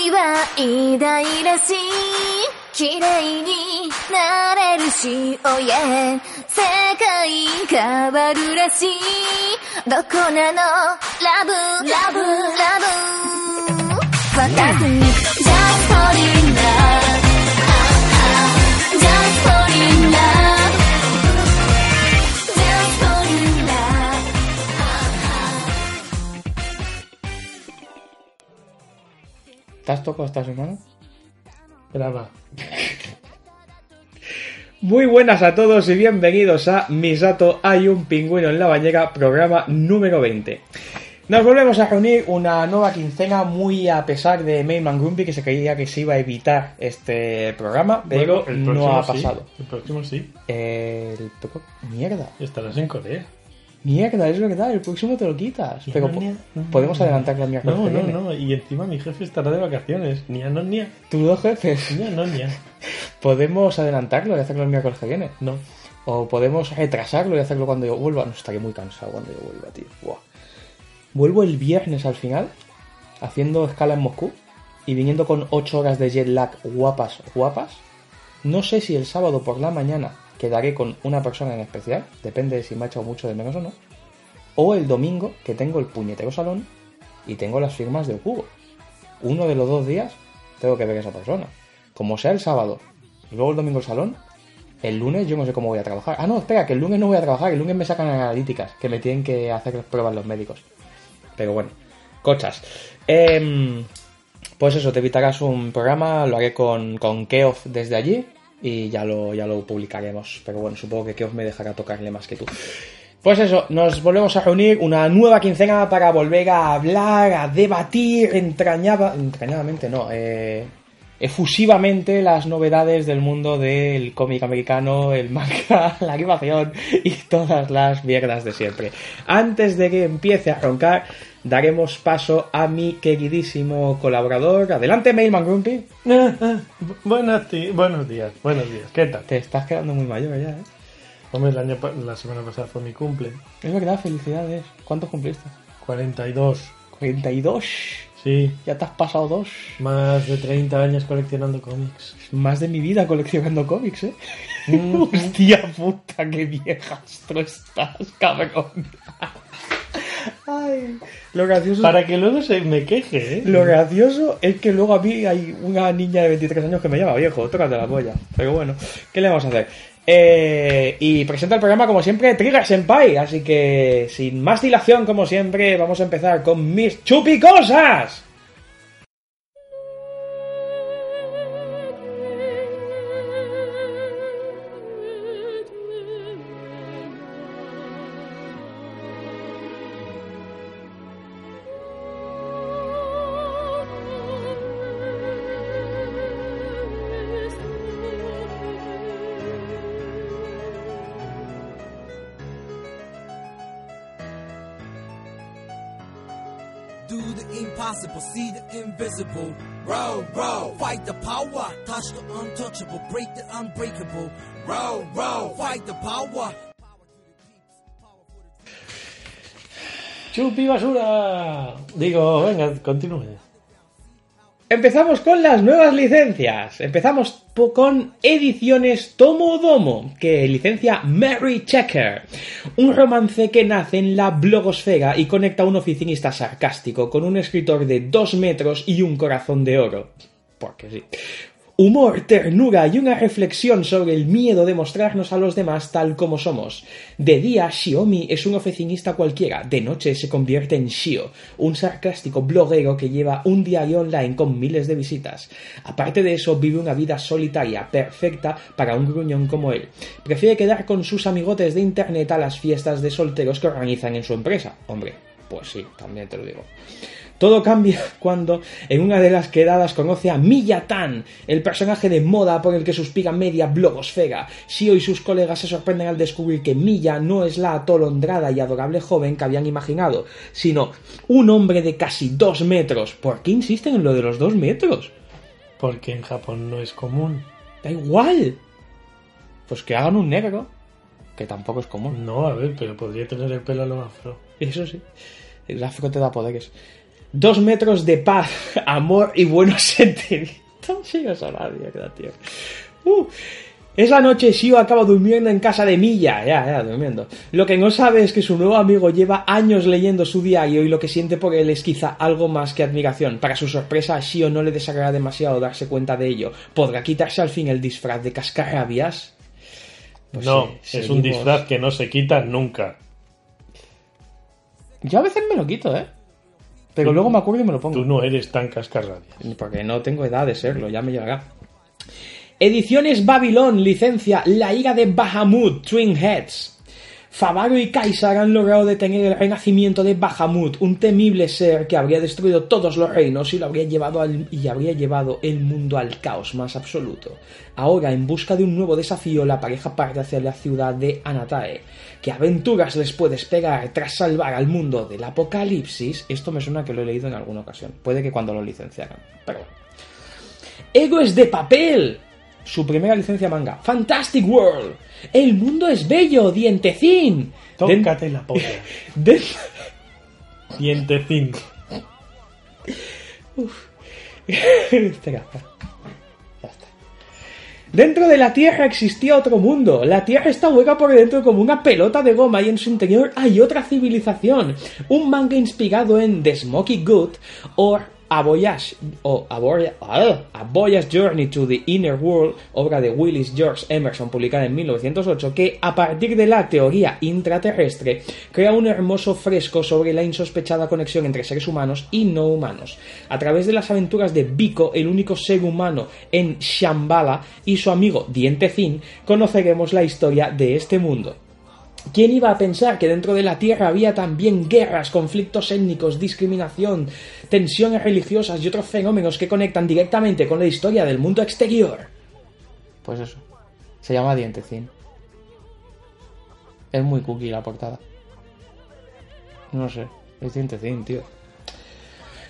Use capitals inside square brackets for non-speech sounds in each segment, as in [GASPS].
恋は偉大らしい綺麗になれるし、oh yeah 世界変わるらしいどこなの？ラブ、ラブ、ラブ。Fantastic ¿Te has tocado esta semana? Graba. Muy buenas a todos y bienvenidos a Misato Hay un pingüino en la bañera, programa número 20. Nos volvemos a reunir una nueva quincena muy a pesar de Mayman Grumpy que se creía que se iba a evitar este programa, pero Bueno, no ha sí, pasado. El próximo sí. El Mierda, Estarás en Corea. Mierda, es verdad, el próximo te lo quitas. Pero po- Nia, no, podemos no. adelantar la miércoles No, no, no. Y encima mi jefe estará de vacaciones. Ni a no, ni a. Tus dos jefes. Ni a no, ni a. [LAUGHS] Podemos adelantarlo y hacerlo el miércoles que viene. No. O podemos retrasarlo y hacerlo cuando yo vuelva. No, estaré muy cansado cuando yo vuelva, tío. Buah. Vuelvo el viernes al final, haciendo escala en Moscú y viniendo con 8 horas de jet lag guapas, guapas. No sé si el sábado por la mañana quedaré con una persona en especial, depende de si me ha echado mucho de menos o no. O el domingo, que tengo el puñetero salón y tengo las firmas del cubo. Uno de los dos días tengo que ver a esa persona. Como sea el sábado luego el domingo el salón, el lunes yo no sé cómo voy a trabajar. Ah, no, espera, que el lunes no voy a trabajar, el lunes me sacan analíticas, que me tienen que hacer las pruebas los médicos. Pero bueno, cochas. Em, pues eso, te evitarás un programa, lo haré con, con Keof desde allí y ya lo, ya lo publicaremos. Pero bueno, supongo que Keof me dejará tocarle más que tú. Pues eso, nos volvemos a reunir una nueva quincena para volver a hablar, a debatir entrañaba, entrañadamente, no, eh, efusivamente las novedades del mundo del cómic americano, el manga, [LAUGHS] la animación y todas las mierdas de siempre. Antes de que empiece a roncar, daremos paso a mi queridísimo colaborador. Adelante, Mailman Grumpy. Ah, ah, bu- buenos, días. Buenos días. ¿Qué tal? Te estás quedando muy mayor ya, ¿eh? Hombre, el año, la semana pasada fue mi cumple. Es verdad, felicidades. ¿Cuántos cumpliste? 42. 42. Sí. Ya te has pasado dos. Más de 30 años coleccionando cómics. Más de mi vida coleccionando cómics, ¿eh? Mm. [LAUGHS] Hostia puta, qué viejastro estás, cabrón. Ay, lo gracioso, Para que luego se me queje, ¿eh? lo gracioso es que luego a mí hay una niña de 23 años que me llama viejo, tócate la polla. Pero bueno, ¿qué le vamos a hacer? Eh, y presenta el programa como siempre Trigger Senpai, así que sin más dilación como siempre vamos a empezar con mis chupicosas. Invisible. Row, row, fight the power. Touch the untouchable, break the unbreakable. Row, row, fight the power. ¡Chupi basura! Digo, venga, continúe. Empezamos con las nuevas licencias. Empezamos con Ediciones Tomo Domo, que licencia Mary Checker. Un romance que nace en la blogosfera y conecta a un oficinista sarcástico con un escritor de dos metros y un corazón de oro. Porque sí. Humor, ternura y una reflexión sobre el miedo de mostrarnos a los demás tal como somos. De día, Xiaomi es un oficinista cualquiera, de noche se convierte en Shio, un sarcástico bloguero que lleva un diario online con miles de visitas. Aparte de eso, vive una vida solitaria, perfecta para un gruñón como él. Prefiere quedar con sus amigotes de internet a las fiestas de solteros que organizan en su empresa. Hombre, pues sí, también te lo digo. Todo cambia [LAUGHS] cuando en una de las quedadas conoce a Miyatan, el personaje de moda por el que suspira media blogosfera. Shio y sus colegas se sorprenden al descubrir que Miya no es la atolondrada y adorable joven que habían imaginado, sino un hombre de casi dos metros. ¿Por qué insisten en lo de los dos metros? Porque en Japón no es común. Da igual. Pues que hagan un negro, que tampoco es común. No, a ver, pero podría tener el pelo a lo afro. Eso sí. El afro te da poderes. Dos metros de paz, [LAUGHS] amor y buenos [LAUGHS] sentimientos. Sí, eso la mierda, tío. Uh, esa noche Shio acaba durmiendo en casa de Milla, ya, ya, durmiendo. Lo que no sabe es que su nuevo amigo lleva años leyendo su diario y lo que siente por él es quizá algo más que admiración. Para su sorpresa, a Shio no le desagrada demasiado darse cuenta de ello. ¿Podrá quitarse al fin el disfraz de cascarrabias? Pues no, sí, es un disfraz que no se quita nunca. Yo a veces me lo quito, ¿eh? Pero luego me acuerdo y me lo pongo. Tú no eres tan cascarrabias. Porque no tengo edad de serlo, ya me llegará. Ediciones Babylon licencia La ira de Bahamut, Twin Heads. Favaro y Kaisar han logrado detener el renacimiento de Bahamut, un temible ser que habría destruido todos los reinos y lo habría llevado al- y habría llevado el mundo al caos más absoluto. Ahora, en busca de un nuevo desafío, la pareja parte hacia la ciudad de Anatae. ¿Qué aventuras les puede esperar tras salvar al mundo del apocalipsis? Esto me suena que lo he leído en alguna ocasión. Puede que cuando lo licenciaran, pero. Héroes de papel. Su primera licencia manga. Fantastic World. El mundo es bello, dientecín. Den- Tócate la polla. [LAUGHS] den- Dientecín. [LAUGHS] Espera, espera. Ya está. Dentro de la Tierra existía otro mundo. La Tierra está hueca por dentro como una pelota de goma y en su interior hay otra civilización. Un manga inspirado en The Smoky Good o A Voyage, o A Voy- ah, A Voyage Journey to the Inner World, obra de Willis George Emerson publicada en 1908, que a partir de la teoría intraterrestre crea un hermoso fresco sobre la insospechada conexión entre seres humanos y no humanos. A través de las aventuras de Biko, el único ser humano en Shambhala, y su amigo Dientecín, conoceremos la historia de este mundo. ¿Quién iba a pensar que dentro de la Tierra había también guerras, conflictos étnicos, discriminación, tensiones religiosas y otros fenómenos que conectan directamente con la historia del mundo exterior? Pues eso. Se llama Dientecín. Es muy cookie la portada. No sé. Es Dientecín, tío.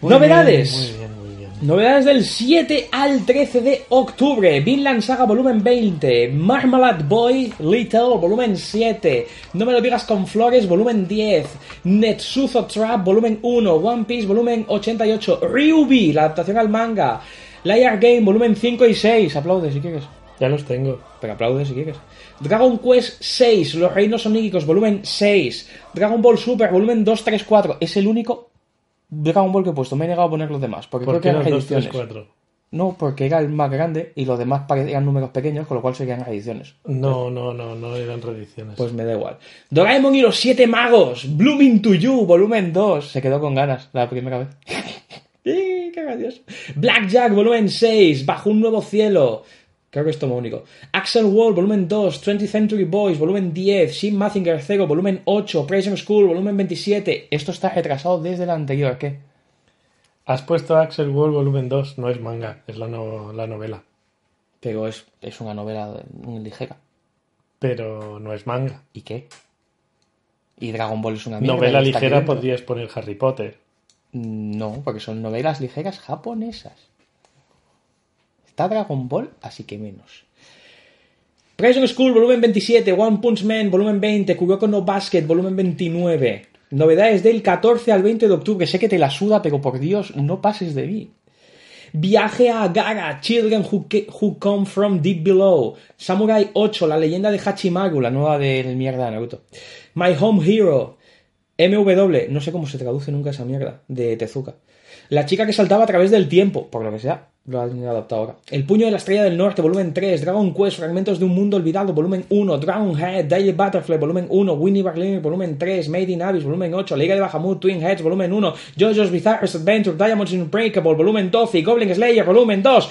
Muy Novedades. bien, muy bien, muy bien. Novedades del 7 al 13 de octubre. Vinland Saga volumen 20. Marmalade Boy Little volumen 7. No me lo digas con flores volumen 10. Netsuzo Trap volumen 1. One Piece volumen 88. Ryubi, la adaptación al manga. Liar Game volumen 5 y 6. Aplaude si quieres. Ya los tengo. Pero aplaude si quieres. Dragon Quest 6, Los Reinos Oníricos, volumen 6. Dragon Ball Super, volumen 2, 3, 4. Es el único Dragon Ball que he puesto. Me he negado a poner los demás. Porque ¿Por creo qué que eran los 2, 3, ediciones. 4? No, porque era el más grande y los demás parecían números pequeños, con lo cual serían ediciones. No, no, no, no eran reediciones. Pues me da igual. Doraemon y los siete magos, Blooming to You, volumen 2. Se quedó con ganas la primera vez. [LAUGHS] ¡Eh, ¡Qué gracioso! Blackjack, volumen 6, Bajo un nuevo cielo. Creo que es tomo único. Axel Wall, volumen 2, 20th Century Boys, volumen 10, Shin Mazinger 0, volumen 8, Prison School, volumen 27. Esto está retrasado desde el anterior, ¿qué? Has puesto Axel World volumen 2, no es manga, es la, no- la novela. Pero es, es una novela ligera. Pero no es manga. ¿Y qué? Y Dragon Ball es una mierda. novela ligera podrías poner Harry Potter. No, porque son novelas ligeras japonesas. Está Dragon Ball, así que menos. Prison School, volumen 27, One Punch Man, volumen 20, Kuroko no Basket, volumen 29. Novedades del 14 al 20 de octubre. Sé que te la suda, pero por Dios, no pases de mí. Viaje a Gaga, Children Who, Come From Deep Below. Samurai 8, la leyenda de Hachimaru, la nueva del mierda de Naruto. My Home Hero. MW, no sé cómo se traduce nunca esa mierda, de Tezuka. La chica que saltaba a través del tiempo, por lo que sea, lo han adaptado ahora. El puño de la estrella del norte, volumen 3. Dragon Quest, fragmentos de un mundo olvidado, volumen 1. Dragon Head, Daily Butterfly, volumen 1. Winnie Berliner, volumen 3. Made in Abyss, volumen 8. Liga de Bahamut, Twin Heads, volumen 1. JoJo's Bizarre Adventure, Diamonds Unbreakable, volumen 12. y Goblin Slayer, volumen 2.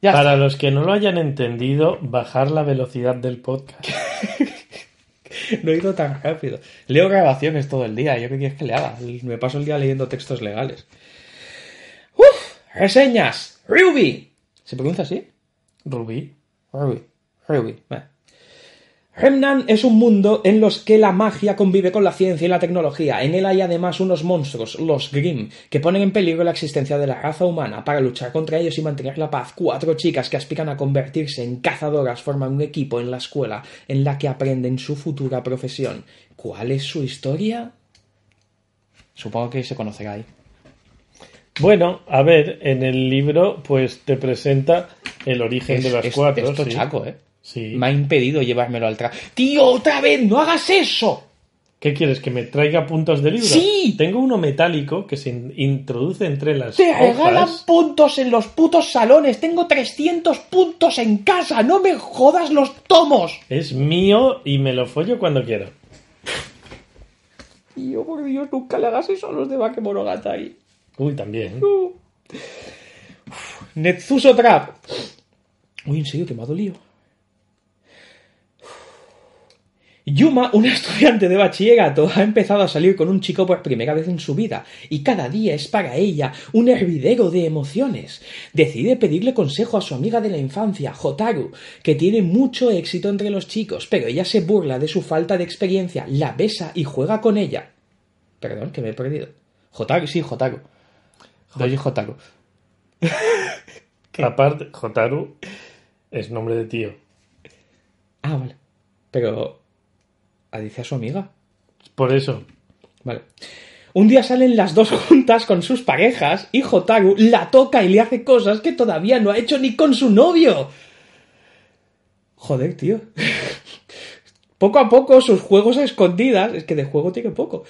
Ya está. Para los que no lo hayan entendido, bajar la velocidad del podcast. [LAUGHS] [LAUGHS] No he ido tan rápido. Leo grabaciones todo el día. ¿Yo qué quieres que le haga? Me paso el día leyendo textos legales. ¡Uf! Reseñas. Ruby. ¿Se pronuncia así? Rubí. Ruby. Ruby. Vale. Remnant es un mundo en los que la magia convive con la ciencia y la tecnología. En él hay además unos monstruos, los Grimm, que ponen en peligro la existencia de la raza humana. Para luchar contra ellos y mantener la paz, cuatro chicas que aspiran a convertirse en cazadoras forman un equipo en la escuela en la que aprenden su futura profesión. ¿Cuál es su historia? Supongo que se conocerá ahí. Bueno, a ver, en el libro pues te presenta el origen Es, de las es- cuatro. esto sí. chaco, ¿eh? Sí. Me ha impedido llevármelo al tra... ¡Tío, otra vez! ¡No hagas eso! ¿Qué quieres? ¿Que me traiga puntos de libro? ¡Sí! Tengo uno metálico que se in- introduce entre las Te regalan puntos en los putos salones. Tengo 300 puntos en casa. No me jodas los tomos. Es mío y me lo follo cuando quiero. Tío, por Dios, nunca le hagas eso a los de Bakemonogatari. Uy, también. Uh. Netsuso Trap. Uy, en serio, que me ha dolido. Yuma, una [LAUGHS] estudiante de bachillerato, ha empezado a salir con un chico por primera vez en su vida y cada día es para ella un hervidero de emociones. Decide pedirle consejo a su amiga de la infancia, Hotaru, que tiene mucho éxito entre los chicos, pero ella se burla de su falta de experiencia, la besa y juega con ella. Perdón, que me he perdido. Hotaru, sí, Hotaru. Doji Hotaru. [LAUGHS] Aparte, Jotaru es nombre de tío. Ah, vale. Pero... ¿a dice a su amiga? Por eso. Vale. Un día salen las dos [LAUGHS] juntas con sus parejas y Hotaru la toca y le hace cosas que todavía no ha hecho ni con su novio. Joder, tío. [LAUGHS] Poco a poco sus juegos a escondidas, es que de juego tiene poco,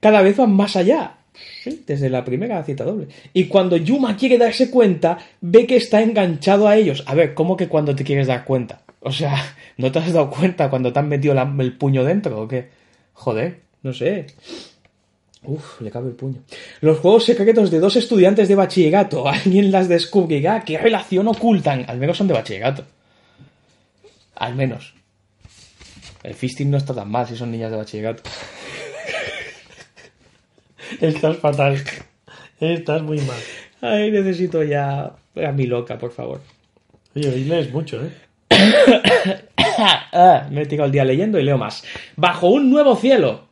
cada vez van más allá. Sí, desde la primera cita doble. Y cuando Yuma quiere darse cuenta, ve que está enganchado a ellos. A ver, ¿cómo que cuando te quieres dar cuenta? O sea, [LAUGHS] ¿no te has dado cuenta cuando te han metido la- el puño dentro o qué? Joder, no sé. Uf, le cabe el puño. Los juegos secretos de dos estudiantes de bachillerato. [LAUGHS] Alguien las descubrirá. ¿Qué relación ocultan? Al menos son de bachillerato. Al menos. El fisting no está tan mal si son niñas de bachillerato. [LAUGHS] Estás fatal. Estás muy mal. Ay, necesito ya a mi loca, por favor. Oye, hoy lees mucho, ¿eh? [COUGHS] Ah, me he tirado el día leyendo y leo más. Bajo un nuevo cielo.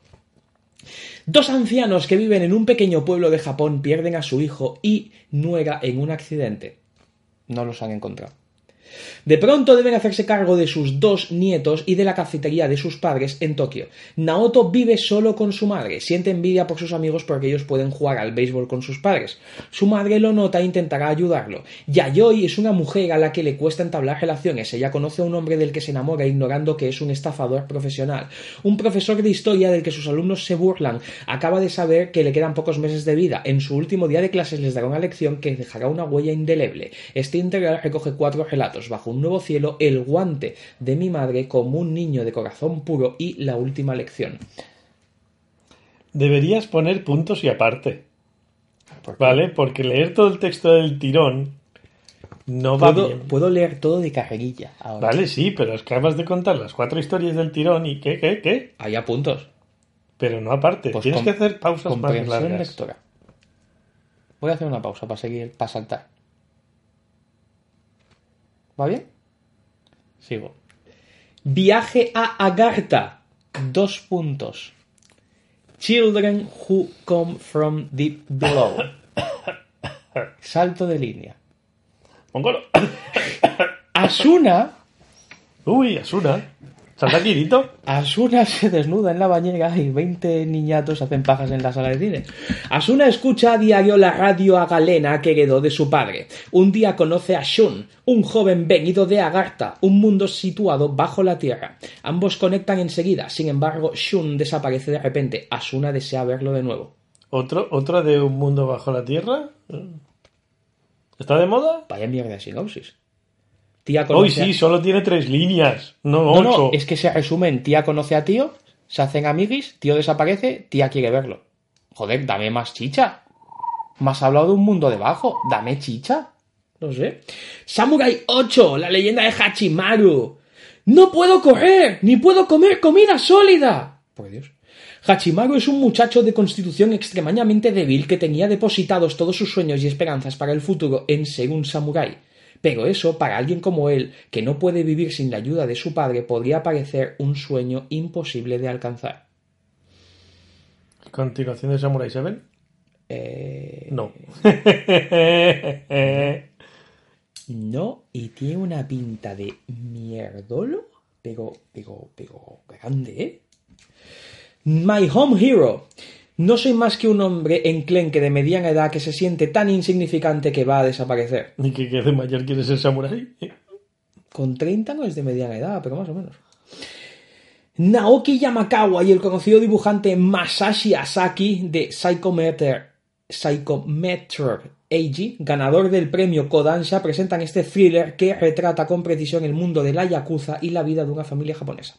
Dos ancianos que viven en un pequeño pueblo de Japón pierden a su hijo y nuera en un accidente. No los han encontrado. De pronto deben hacerse cargo de sus dos nietos y de la cafetería de sus padres en Tokio. Naoto vive solo con su madre, siente envidia por sus amigos porque ellos pueden jugar al béisbol con sus padres. Su madre lo nota e intentará ayudarlo. Yayoi es una mujer a la que le cuesta entablar relaciones. Ella conoce a un hombre del que se enamora ignorando que es un estafador profesional. Un profesor de historia del que sus alumnos se burlan acaba de saber que le quedan pocos meses de vida. En su último día de clases les dará una lección que dejará una huella indeleble. Este integral recoge cuatro relatos. Bajo un nuevo cielo, El guante de mi madre como un niño de corazón puro y La última lección. Deberías poner puntos y aparte. ¿Vale? Porque leer todo el texto del tirón no va Puedo, bien. puedo leer todo de carrerilla ahora. Vale, sí, pero es que acabas de contar las cuatro historias del tirón y ¿qué, qué, qué? Hay puntos. Pero no aparte. Pues Tienes que hacer pausas más largas. lectora. Voy a hacer una pausa para seguir, para saltar. ¿Va bien? Sigo. Viaje a Agartha. Dos puntos. Children who come from deep below. Salto de línea. Mongolo. Asuna. Uy, Asuna. Salta Kirito. Asuna se desnuda en la bañera y 20 niñatos hacen pajas en la sala de cine. Asuna escucha a diario la radio a galena que heredó de su padre. Un día conoce a Shun, un joven venido de Agartha, un mundo situado bajo la tierra. Ambos conectan enseguida, sin embargo, Shun desaparece de repente. Asuna desea verlo de nuevo. ¿Otro, ¿Otro de un mundo bajo la tierra? ¿Está de moda? Vaya mierda de sinopsis. Tía Hoy conoce a- sí, solo tiene tres líneas, no No, ocho. no, es que se resume en tía conoce a tío, se hacen amiguis, tío desaparece, tía quiere verlo. Joder, dame más chicha. Más hablado de un mundo debajo, dame chicha. No sé. Samurai 8, la leyenda de Hachimaru. ¡No puedo correr! ¡Ni puedo comer comida sólida! Por Dios. Hachimaru es un muchacho de constitución extremadamente débil que tenía depositados todos sus sueños y esperanzas para el futuro en ser un samurái. Pero eso, para alguien como él, que no puede vivir sin la ayuda de su padre, podría parecer un sueño imposible de alcanzar. ¿Continuación de Samurai 7? Eh, No. [LAUGHS] No, y tiene una pinta de mierdolo, pero, pero, pero grande, ¿eh? My Home Hero. No soy más que un hombre enclenque de mediana edad que se siente tan insignificante que va a desaparecer. ¿Y que de mayor quiere ser samurái? Con 30 no es de mediana edad, pero más o menos. Naoki Yamakawa y el conocido dibujante Masashi Asaki de Psychometer, Psychometer Eiji, ganador del premio Kodansha, presentan este thriller que retrata con precisión el mundo de la Yakuza y la vida de una familia japonesa.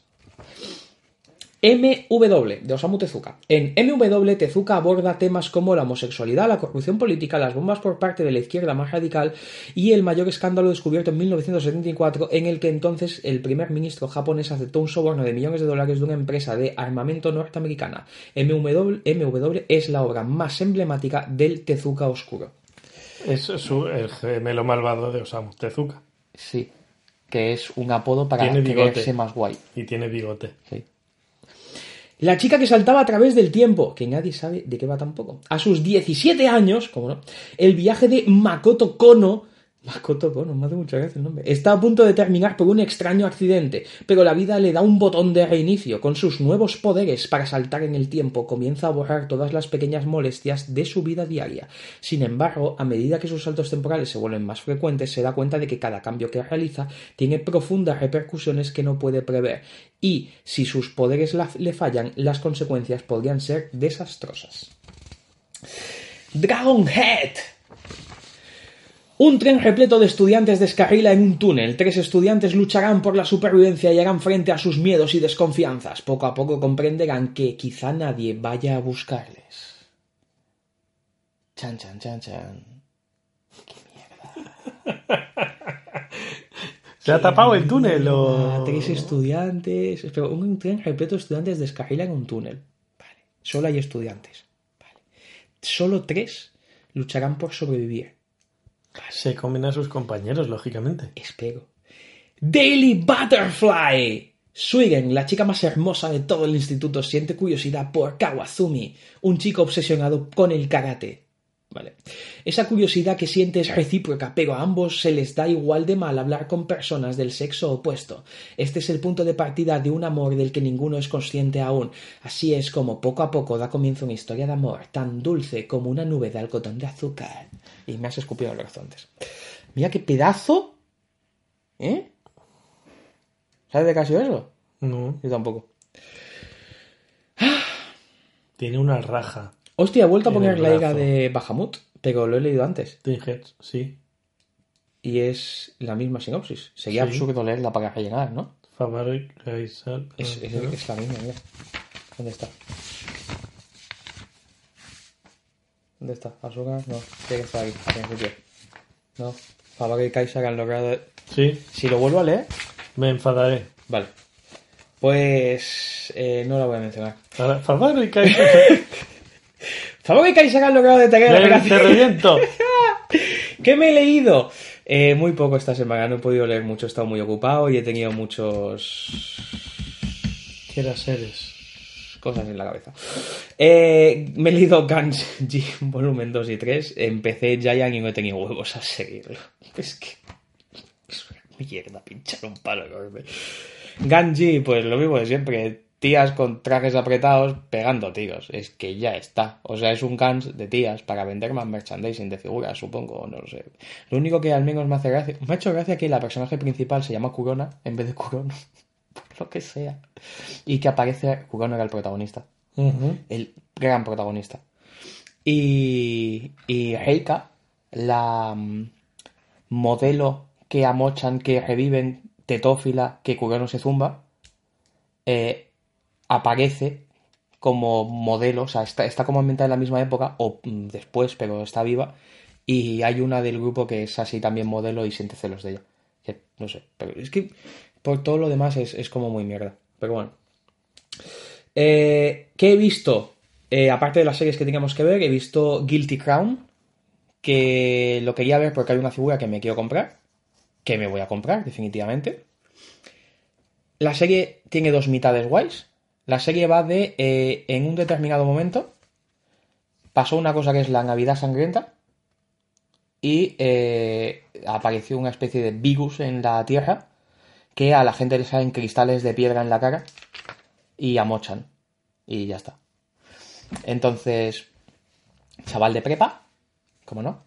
MW de Osamu Tezuka. En MW, Tezuka aborda temas como la homosexualidad, la corrupción política, las bombas por parte de la izquierda más radical y el mayor escándalo descubierto en 1974 en el que entonces el primer ministro japonés aceptó un soborno de millones de dólares de una empresa de armamento norteamericana. MW, MW es la obra más emblemática del Tezuka oscuro. Es su, el gemelo malvado de Osamu Tezuka. Sí, que es un apodo para Tiene bigote. creerse más guay. Y tiene bigote. Sí. La chica que saltaba a través del tiempo, que nadie sabe de qué va tampoco. A sus 17 años, como no, el viaje de Makoto Kono, Makoto Kono, me hace mucha gracia el nombre, está a punto de terminar por un extraño accidente, pero la vida le da un botón de reinicio. Con sus nuevos poderes para saltar en el tiempo, comienza a borrar todas las pequeñas molestias de su vida diaria. Sin embargo, a medida que sus saltos temporales se vuelven más frecuentes, se da cuenta de que cada cambio que realiza tiene profundas repercusiones que no puede prever, y si sus poderes le fallan, las consecuencias podrían ser desastrosas. Dragon Head. Un tren repleto de estudiantes descarrila en un túnel. Tres estudiantes lucharán por la supervivencia y harán frente a sus miedos y desconfianzas. Poco a poco comprenderán que quizá nadie vaya a buscarles. Chan, chan, chan, chan. ¿Se ha tapado el túnel Ah, o...? tres estudiantes. Espera, un tren repleto de estudiantes descarrila en un túnel. Vale. Solo hay estudiantes. Vale. Solo tres lucharán por sobrevivir. Se comen a sus compañeros, lógicamente. Espero. Daily Butterfly. Suigen, la chica más hermosa de todo el instituto, siente curiosidad por Kawazumi, un chico obsesionado con el karate. Vale. Esa curiosidad que siente es recíproca, pero a ambos se les da igual de mal hablar con personas del sexo opuesto. Este es el punto de partida de un amor del que ninguno es consciente aún. Así es como poco a poco da comienzo una historia de amor tan dulce como una nube de algodón de azúcar. Y me has escupido los horizontes. Mira qué pedazo. ¿Eh? ¿Sabes de qué ha sido eso? No, Yo tampoco. tiene una raja. Hostia, he vuelto a poner la brazo. de Bahamut, pero lo he leído antes. Heads, sí. Y es la misma sinopsis. Sería Sí. absurdo leerla para rellenar, ¿no? Fabric, Raisal... Es, es- es la misma, mira. ¿Dónde está? ¿Dónde está? ¿Azúcar? No, tiene que estar aquí, al principio. No. Favor y han logrado. Sí, Si lo vuelvo a leer, me enfadaré. vale. Pues. eh, no la voy a mencionar. Ahora, Fabric, [LAUGHS] Raisal... Favor y Kaiser han logrado detener la te reviento. [LAUGHS] ¿Qué me he leído? Eh, muy poco esta semana, no he podido leer mucho, he estado muy ocupado y he tenido muchos Quiera seres. cosas en la cabeza. Eh, me he leído Ganji [LAUGHS] volumen 2 y 3, empecé Giant y no he tenido huevos a seguirlo. [LAUGHS] Es que es una mierda pinchar un palo enorme. Ganji, pues lo mismo de siempre, tías con trajes apretados pegando tiros, es que ya está. O sea, es un Gans de tías para vender más merchandising de figuras, supongo, no lo sé. Lo único que al menos me hace gracia, me ha hecho gracia que la personaje principal se llama Kurona en vez de Kurono, [LAUGHS] por lo que sea. Y que aparece, Kurono era el protagonista el gran protagonista. Y, y Reika, la mm, modelo que amochan, que reviven, tetófila, que Kurono se zumba, eh, aparece como modelo, o sea, está, está como ambientada en la misma época, o mm, después, pero está viva, y hay una del grupo que es así también modelo y siente celos de ella. No sé, pero es que Por todo lo demás es, es como muy mierda. Pero bueno. Eh, ¿Qué he visto? Eh, aparte de las series que teníamos que ver, he visto Guilty Crown. Que lo quería ver porque hay una figura que me quiero comprar. Que me voy a comprar, definitivamente. La serie tiene dos mitades guays. La serie va de. eh, en un determinado momento. Pasó una cosa que es la Navidad Sangrienta. Y eh, apareció una especie de virus en la Tierra. Que a la gente le salen cristales de piedra en la cara. Y amochan. Y ya está. Entonces. Chaval de prepa. ¿Cómo no?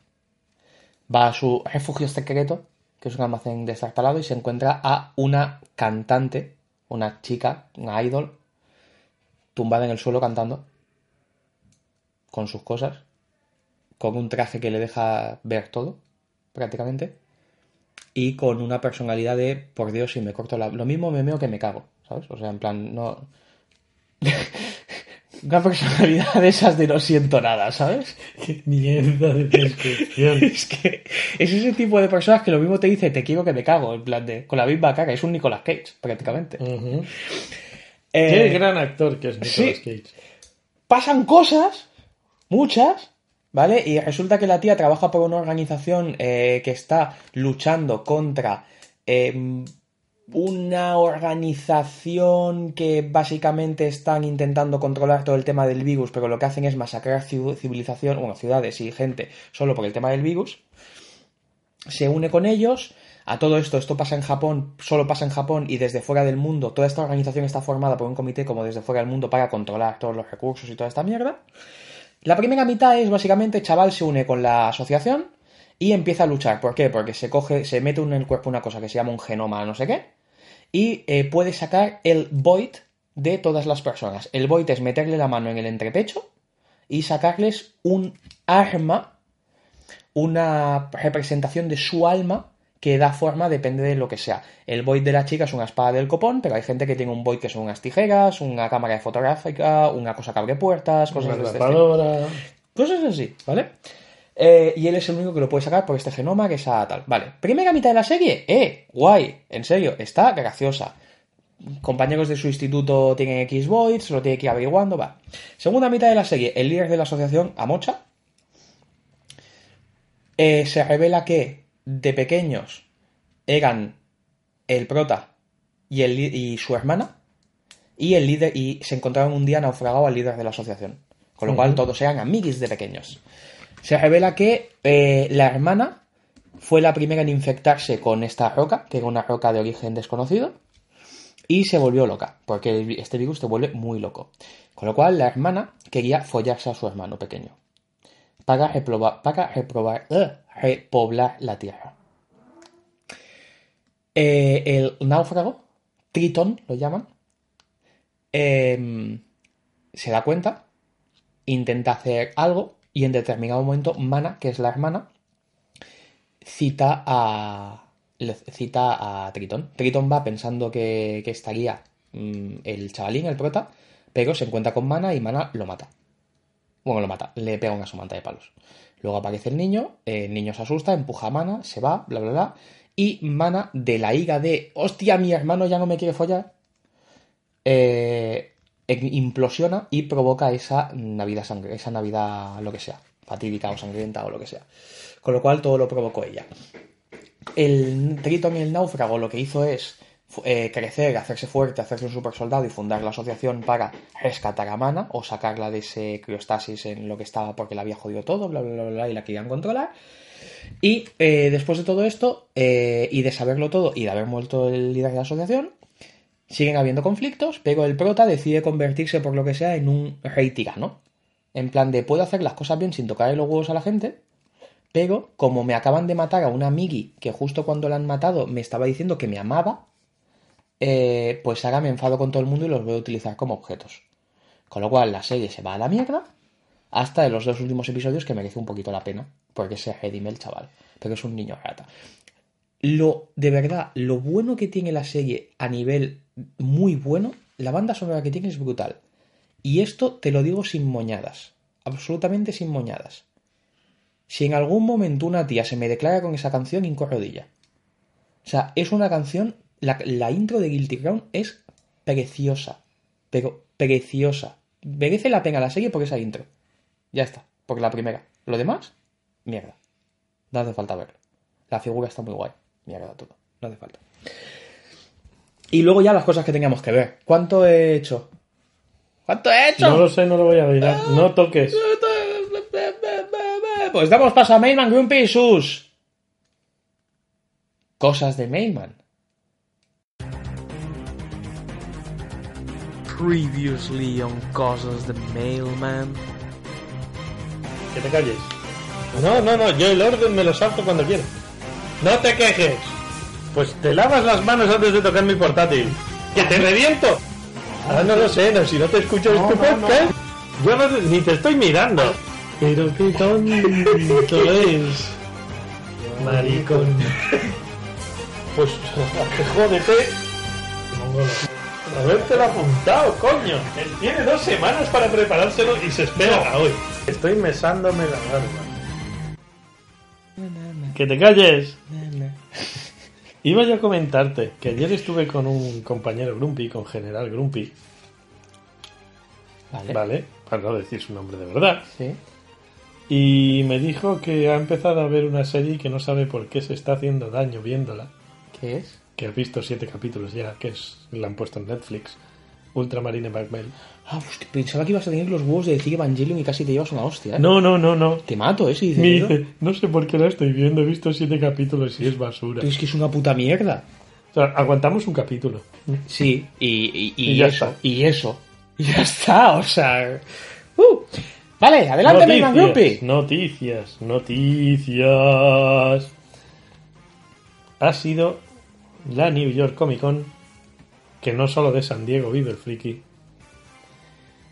Va a su refugio secreto. Que es un almacén destartalado. Y se encuentra a una cantante. Una chica. Una idol. Tumbada en el suelo cantando. Con sus cosas. Con un traje que le deja ver todo. Prácticamente. Y con una personalidad de, por Dios, si me corto la... Lo mismo me meo que me cago, ¿sabes? O sea, en plan, no... [LAUGHS] una personalidad de esas de no siento nada, ¿sabes? Qué mierda de descripción. [LAUGHS] Es que es ese tipo de personas que lo mismo te dice, te quiero que me cago, en plan de, con la misma cara, es un Nicolas Cage, prácticamente. Eh, Qué gran actor que es Nicolas sí. Cage. pasan cosas, muchas, ¿vale? Y resulta que la tía trabaja por una organización eh, que está luchando contra eh, una organización que básicamente están intentando controlar todo el tema del virus, pero lo que hacen es masacrar civilización, bueno, ciudades y gente solo por el tema del virus. Se une con ellos. A todo esto, esto pasa en Japón, solo pasa en Japón y desde fuera del mundo, toda esta organización está formada por un comité como desde fuera del mundo para controlar todos los recursos y toda esta mierda. La primera mitad es básicamente chaval se une con la asociación y empieza a luchar. ¿Por qué? Porque se coge, se mete en el cuerpo una cosa que se llama un genoma no sé qué y eh, puede sacar el void de todas las personas. El void es meterle la mano en el entrepecho y sacarles un arma, una representación de su alma que da forma depende de lo que sea. El void de la chica es una espada del copón, pero hay gente que tiene un void que son unas tijeras, una cámara fotográfica, una cosa que abre puertas, cosas de este. Cosas así, ¿vale? Eh, y él es el único que lo puede sacar por este genoma que es a tal. Vale. Primera mitad de la serie, eh, guay, en serio, está graciosa. Compañeros de su instituto tienen X voids, lo tiene que ir averiguando, va. Segunda mitad de la serie, el líder de la asociación, Amocha, eh, se revela que de pequeños eran el prota y, el, y su hermana, y el líder, y se encontraron un día naufragado al líder de la asociación. Con lo cual todos eran amiguis de pequeños. Se revela que eh, la hermana fue la primera en infectarse con esta roca, que era una roca de origen desconocido, y se volvió loca, porque este virus te vuelve muy loco. Con lo cual la hermana quería follarse a su hermano pequeño, para, reproba- para reprobar, ugh, repoblar la Tierra. Eh, el náufrago, Tritón lo llaman, em, se da cuenta, intenta hacer algo y en determinado momento Mana, que es la hermana, cita a cita a Tritón. Tritón va pensando que, que estaría mm, el chavalín, el prota, pero se encuentra con Mana y Mana lo mata. Bueno, lo mata, le pega una somanta de palos. Luego aparece el niño, el niño se asusta, empuja a Mana, se va, bla, bla, bla. Y Mana, de la higa de, hostia, mi hermano ya no me quiere follar, eh, implosiona y provoca esa Navidad sangre, esa Navidad lo que sea, fatídica o sangrienta o lo que sea. Con lo cual todo lo provocó ella. El Triton y el náufrago lo que hizo es eh, crecer, hacerse fuerte, hacerse un super soldado y fundar la asociación para rescatar a Mana o sacarla de ese criostasis en lo que estaba porque la había jodido todo, bla, bla, bla, bla, y la querían controlar. Y eh, después de todo esto, eh, y de saberlo todo, y de haber muerto el líder de la asociación, siguen habiendo conflictos, pero el prota decide convertirse por lo que sea en un rey tirano. En plan de puedo hacer las cosas bien sin tocarle los huevos a la gente, pero como me acaban de matar a una Migi que justo cuando la han matado me estaba diciendo que me amaba, eh, pues ahora me enfado con todo el mundo y los voy a utilizar como objetos. Con lo cual la serie se va a la mierda hasta en los dos últimos episodios que merece un poquito la pena, porque se redime el chaval, pero es un niño rata. Lo, de verdad, lo bueno que tiene la serie a nivel muy bueno, la banda sonora que tiene es brutal. Y esto te lo digo sin moñadas, absolutamente sin moñadas. Si en algún momento una tía se me declara con esa canción, hinco rodilla. O sea, es una canción La, la intro de Guilty Crown es preciosa. Pero preciosa. Merece la pena la serie por esa intro. Ya está. Porque la primera. Lo demás, mierda. No hace falta verlo. La figura está muy guay. Mierda todo. No hace falta. Y luego ya las cosas que teníamos que ver. ¿Cuánto he hecho? ¿Cuánto he hecho? No lo sé, no lo voy a mirar. No toques. Pues damos paso a Mayman, Grumpy y sus cosas de Mayman. Previously on cosas de Mailman. Que te calles. No, no, no, yo el orden me lo salto cuando quiero. No te quejes. Pues te lavas las manos antes de tocar mi portátil. ¡Que te reviento! Ah, no lo sé, no, si no te escucho tu podcast, yo no, ni te estoy mirando. Pero qué tonto [LAUGHS] es. Maricón. [LAUGHS] Pues, [LAUGHS] jódete. Habértelo apuntado, coño. Él tiene dos semanas para preparárselo y se espera a hoy. Estoy mesándome la barba. Que te calles. Iba yo a comentarte que ayer estuve con un compañero Grumpy, con General Grumpy, Vale. ¿vale? Para no decir su nombre de verdad. Sí. Y me dijo que ha empezado a ver una serie y que no sabe por qué se está haciendo daño viéndola. ¿Qué es? Que ha visto siete capítulos ya, que es, la han puesto en Netflix. Ultramarine Blackmail. Ah, hostia, pensaba que ibas a tener los huevos de decir Evangelion y casi te llevas una hostia. ¿eh? No, no, no, no. Te mato, ¿eh? Si dices Me eso. dice, no sé por qué la estoy viendo, he visto siete capítulos y es basura. Pero es que es una puta mierda. O sea, aguantamos un capítulo. Sí, y, y, y Y ya eso. está. Y eso. [LAUGHS] Ya está, o sea. Uh. Vale, adelante, Mayman Grumpy. noticias, noticias. Ha sido la New York Comic Con, que no solo de San Diego vive el friki.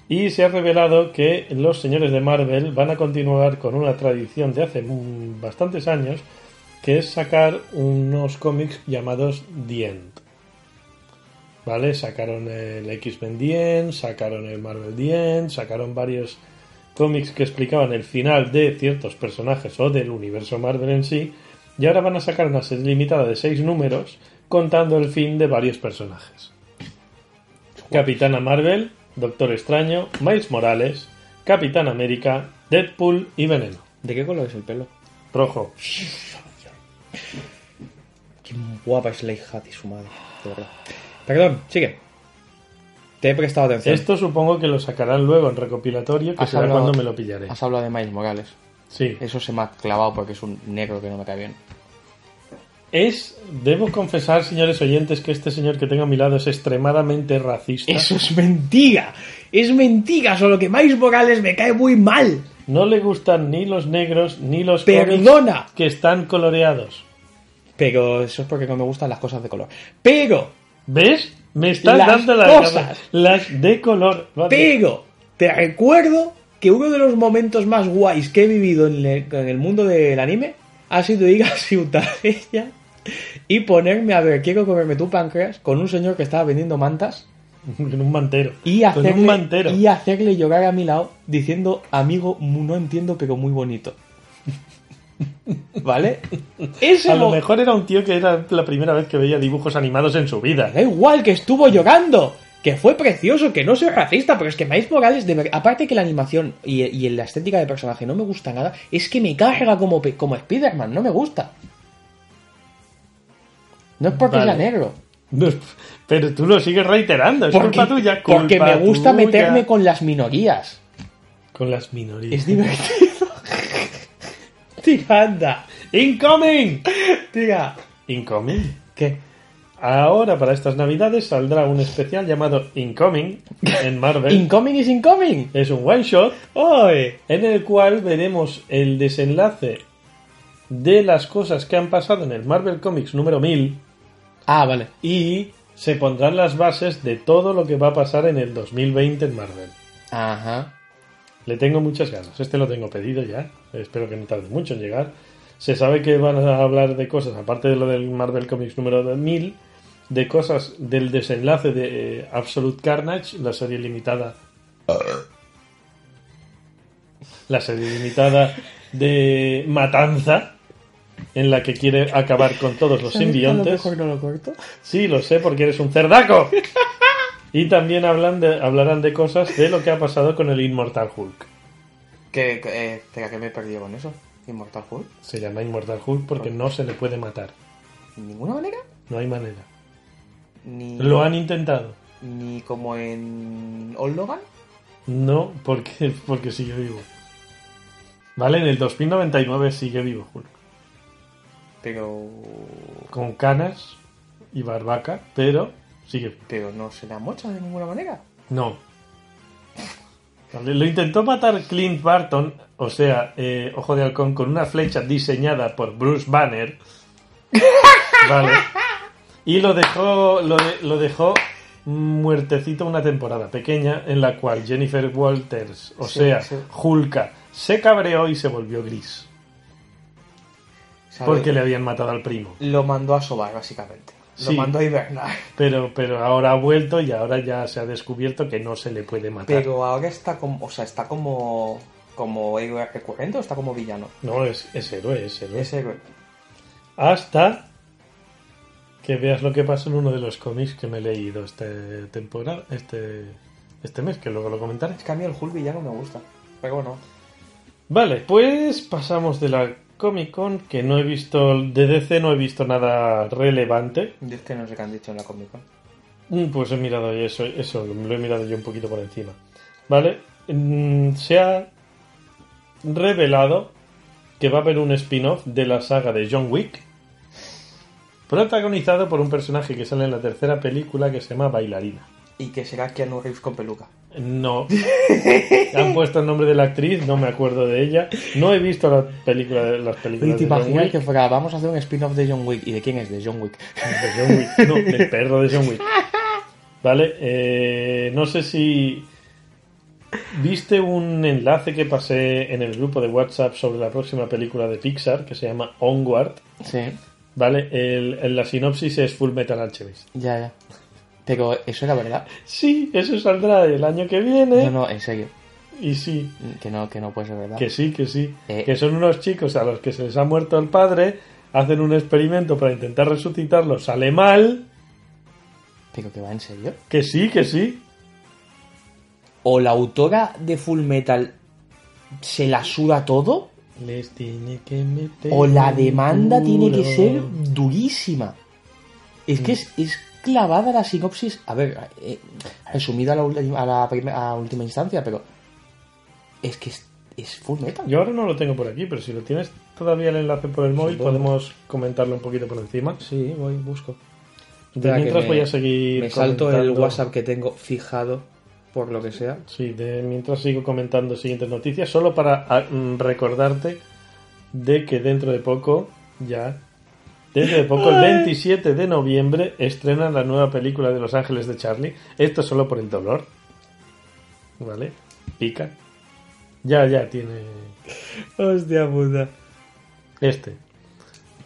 Y se ha revelado que los señores de Marvel van a continuar con una tradición de hace bastantes años, que es sacar unos cómics llamados The End. ¿Vale? Sacaron el X-Men The End, sacaron el Marvel The End, sacaron varios cómics que explicaban el final de ciertos personajes o del universo Marvel en sí, y ahora van a sacar una serie limitada de seis números contando el fin de varios personajes. Capitana Marvel, Doctor Extraño, Miles Morales, Capitán América, Deadpool y Veneno. ¿De qué color es el pelo? Rojo. Qué guapa es Lady Hat y su madre, de verdad. Perdón, sigue. Te he prestado atención. Esto supongo que lo sacarán luego en recopilatorio, que Has será hablado- cuando me lo pillaré. Has hablado de Miles Morales. Sí. Eso se me ha clavado porque es un negro que no me cae bien. Es, debo confesar, señores oyentes, que este señor que tengo a mi lado es extremadamente racista. Eso es mentira. Es mentira, solo que Miles Morales me cae muy mal. No le gustan ni los negros ni los Perdona. que están coloreados. Pero eso es porque no me gustan las cosas de color. Pero, ¿Ves? Me estás Las dando las cosas. Las de color. Vale. pero, te recuerdo que uno de los momentos más guays que he vivido en el, en el mundo del anime ha sido ir a Ciudad Bella y ponerme a ver Quiero comerme tu páncreas con un señor que estaba vendiendo mantas En un mantero. y Con hacerle, un mantero. y hacerle llorar a mi lado diciendo, amigo, no entiendo, pero muy bonito. ¿Vale? Ese A lo mejor era un tío que era la primera vez que veía dibujos animados en su vida. Da igual que estuvo llorando. Que fue precioso, que no soy racista, pero es que Miles Morales, de aparte que la animación y, y la estética de personaje no me gusta nada, es que me carga como, como Spider-Man, no me gusta. No es porque Vale. sea negro. No, Pero tú lo sigues reiterando. Es Porque, culpa tuya. porque me gusta tuya. meterme con las minorías. Con las minorías. Es divertido. [LAUGHS] Tía, anda. ¡Incoming! Tía. ¿Incoming? ¿Qué? Ahora, para estas navidades, saldrá un especial llamado Incoming en Marvel. [LAUGHS] Incoming is incoming. es un one shot ¡Oye! en el cual veremos el desenlace de las cosas que han pasado en el Marvel Comics número 1000 Ah, vale. y se pondrán las bases de todo lo que va a pasar en el 2020 en Marvel. Ajá. Le tengo muchas ganas. Este lo tengo pedido ya. Espero que no tarde mucho en llegar. Se sabe que van a hablar de cosas, aparte de lo del Marvel Comics número 1000, de cosas del desenlace de eh, Absolute Carnage, la serie limitada. La serie limitada de Matanza. En la que quiere acabar con todos los ¿Sabes que a lo simbiontes. lo corto? Sí, lo sé porque eres un ¿A lo simbiontes. mejor no lo corto? Sí, lo sé porque eres un cerdaco. Y también hablan de, hablarán de cosas de lo que ha pasado con el Inmortal Hulk. Que, eh, que me he perdido con eso. Inmortal Hulk. Se llama Inmortal Hulk porque no se le puede matar. ¿De ninguna manera? No hay manera. Ni, Lo han intentado. ni como en Old Logan. No, porque, porque sigue vivo. Vale, en el 2099 sigue vivo Hulk. Pero. Con canas y barbaca, pero sigue. Pero no se la mocha de ninguna manera. No. Lo intentó matar Clint Barton, o sea, eh, Ojo de Halcón, con una flecha diseñada por Bruce Banner. [LAUGHS] Vale. Y lo dejó, lo, de- lo dejó muertecito una temporada pequeña en la cual Jennifer Walters, o Sí, sea, sí. Hulka, se cabreó y se volvió gris. Porque le habían matado al primo. Lo mandó a sobar, básicamente. Lo Sí. mandó a hibernar. [LAUGHS] Pero, pero ahora ha vuelto y ahora ya se ha descubierto que no se le puede matar. Pero ahora está como. O sea, está como. Como héroe recurrente o está como villano. No, es, es héroe, es héroe. Es héroe. hasta que veas lo que pasa en uno de los cómics que me he leído este temporada, este, este mes, que luego lo comentaré. Es que a mí el Hulk villano me gusta. Pero bueno. Vale, pues pasamos de la Comic Con, que no he visto, de DC no he visto nada relevante. Es que no sé qué han dicho en la Comic Con. Mm, Pues he mirado eso, eso, lo he mirado yo un poquito por encima. Vale, Mm, se ha revelado que va a haber un spin-off de la saga de John Wick, protagonizado por un personaje que sale en la tercera película que se llama Bailarina. Y que será Keanu Reeves con peluca. No. Han puesto el nombre de la actriz, no me acuerdo de ella. No he visto la película de, las películas ¿te de John Wick. que fuera, vamos a hacer un spin-off de John Wick? ¿Y de quién es? De John Wick. De John Wick. No, [LAUGHS] del perro de John Wick. Vale, eh, no sé si viste un enlace que pasé en el grupo de WhatsApp sobre la próxima película de Pixar que se llama Onward. Sí, Vale, el, el- la sinopsis es Full Metal Alchemist. ya, ya. Pero eso era verdad. Sí, eso saldrá el año que viene. No, no, en serio. Y sí, Que no, que no puede ser verdad. que sí, que sí. Eh. Que son unos chicos a los que se les ha muerto el padre, hacen un experimento para intentar resucitarlo, sale mal. Pero que va en serio. Que sí, que sí. O la autora de Full Metal se la suda todo. Les tiene que meter O la demanda tiene que ser durísima. Es que es, es clavada la sinopsis. A ver, eh, resumida a la, a la a última instancia, pero. Es que es, es Full Metal. Yo ahora no lo tengo por aquí, pero si lo tienes todavía el enlace por el móvil, podemos comentarlo un poquito por encima. Sí, voy, busco. Espera, mientras me- voy a seguir. Me salto el WhatsApp que tengo fijado, por lo que sea. Sí, de mientras sigo comentando siguientes noticias, solo para ah, mm, recordarte de que dentro de poco, ya, dentro de poco, el 27 de noviembre, estrenan la nueva película de Los Ángeles de Charlie. Esto solo por el dolor. ¿Vale? Pica. Ya, ya tiene Hostia puta. este.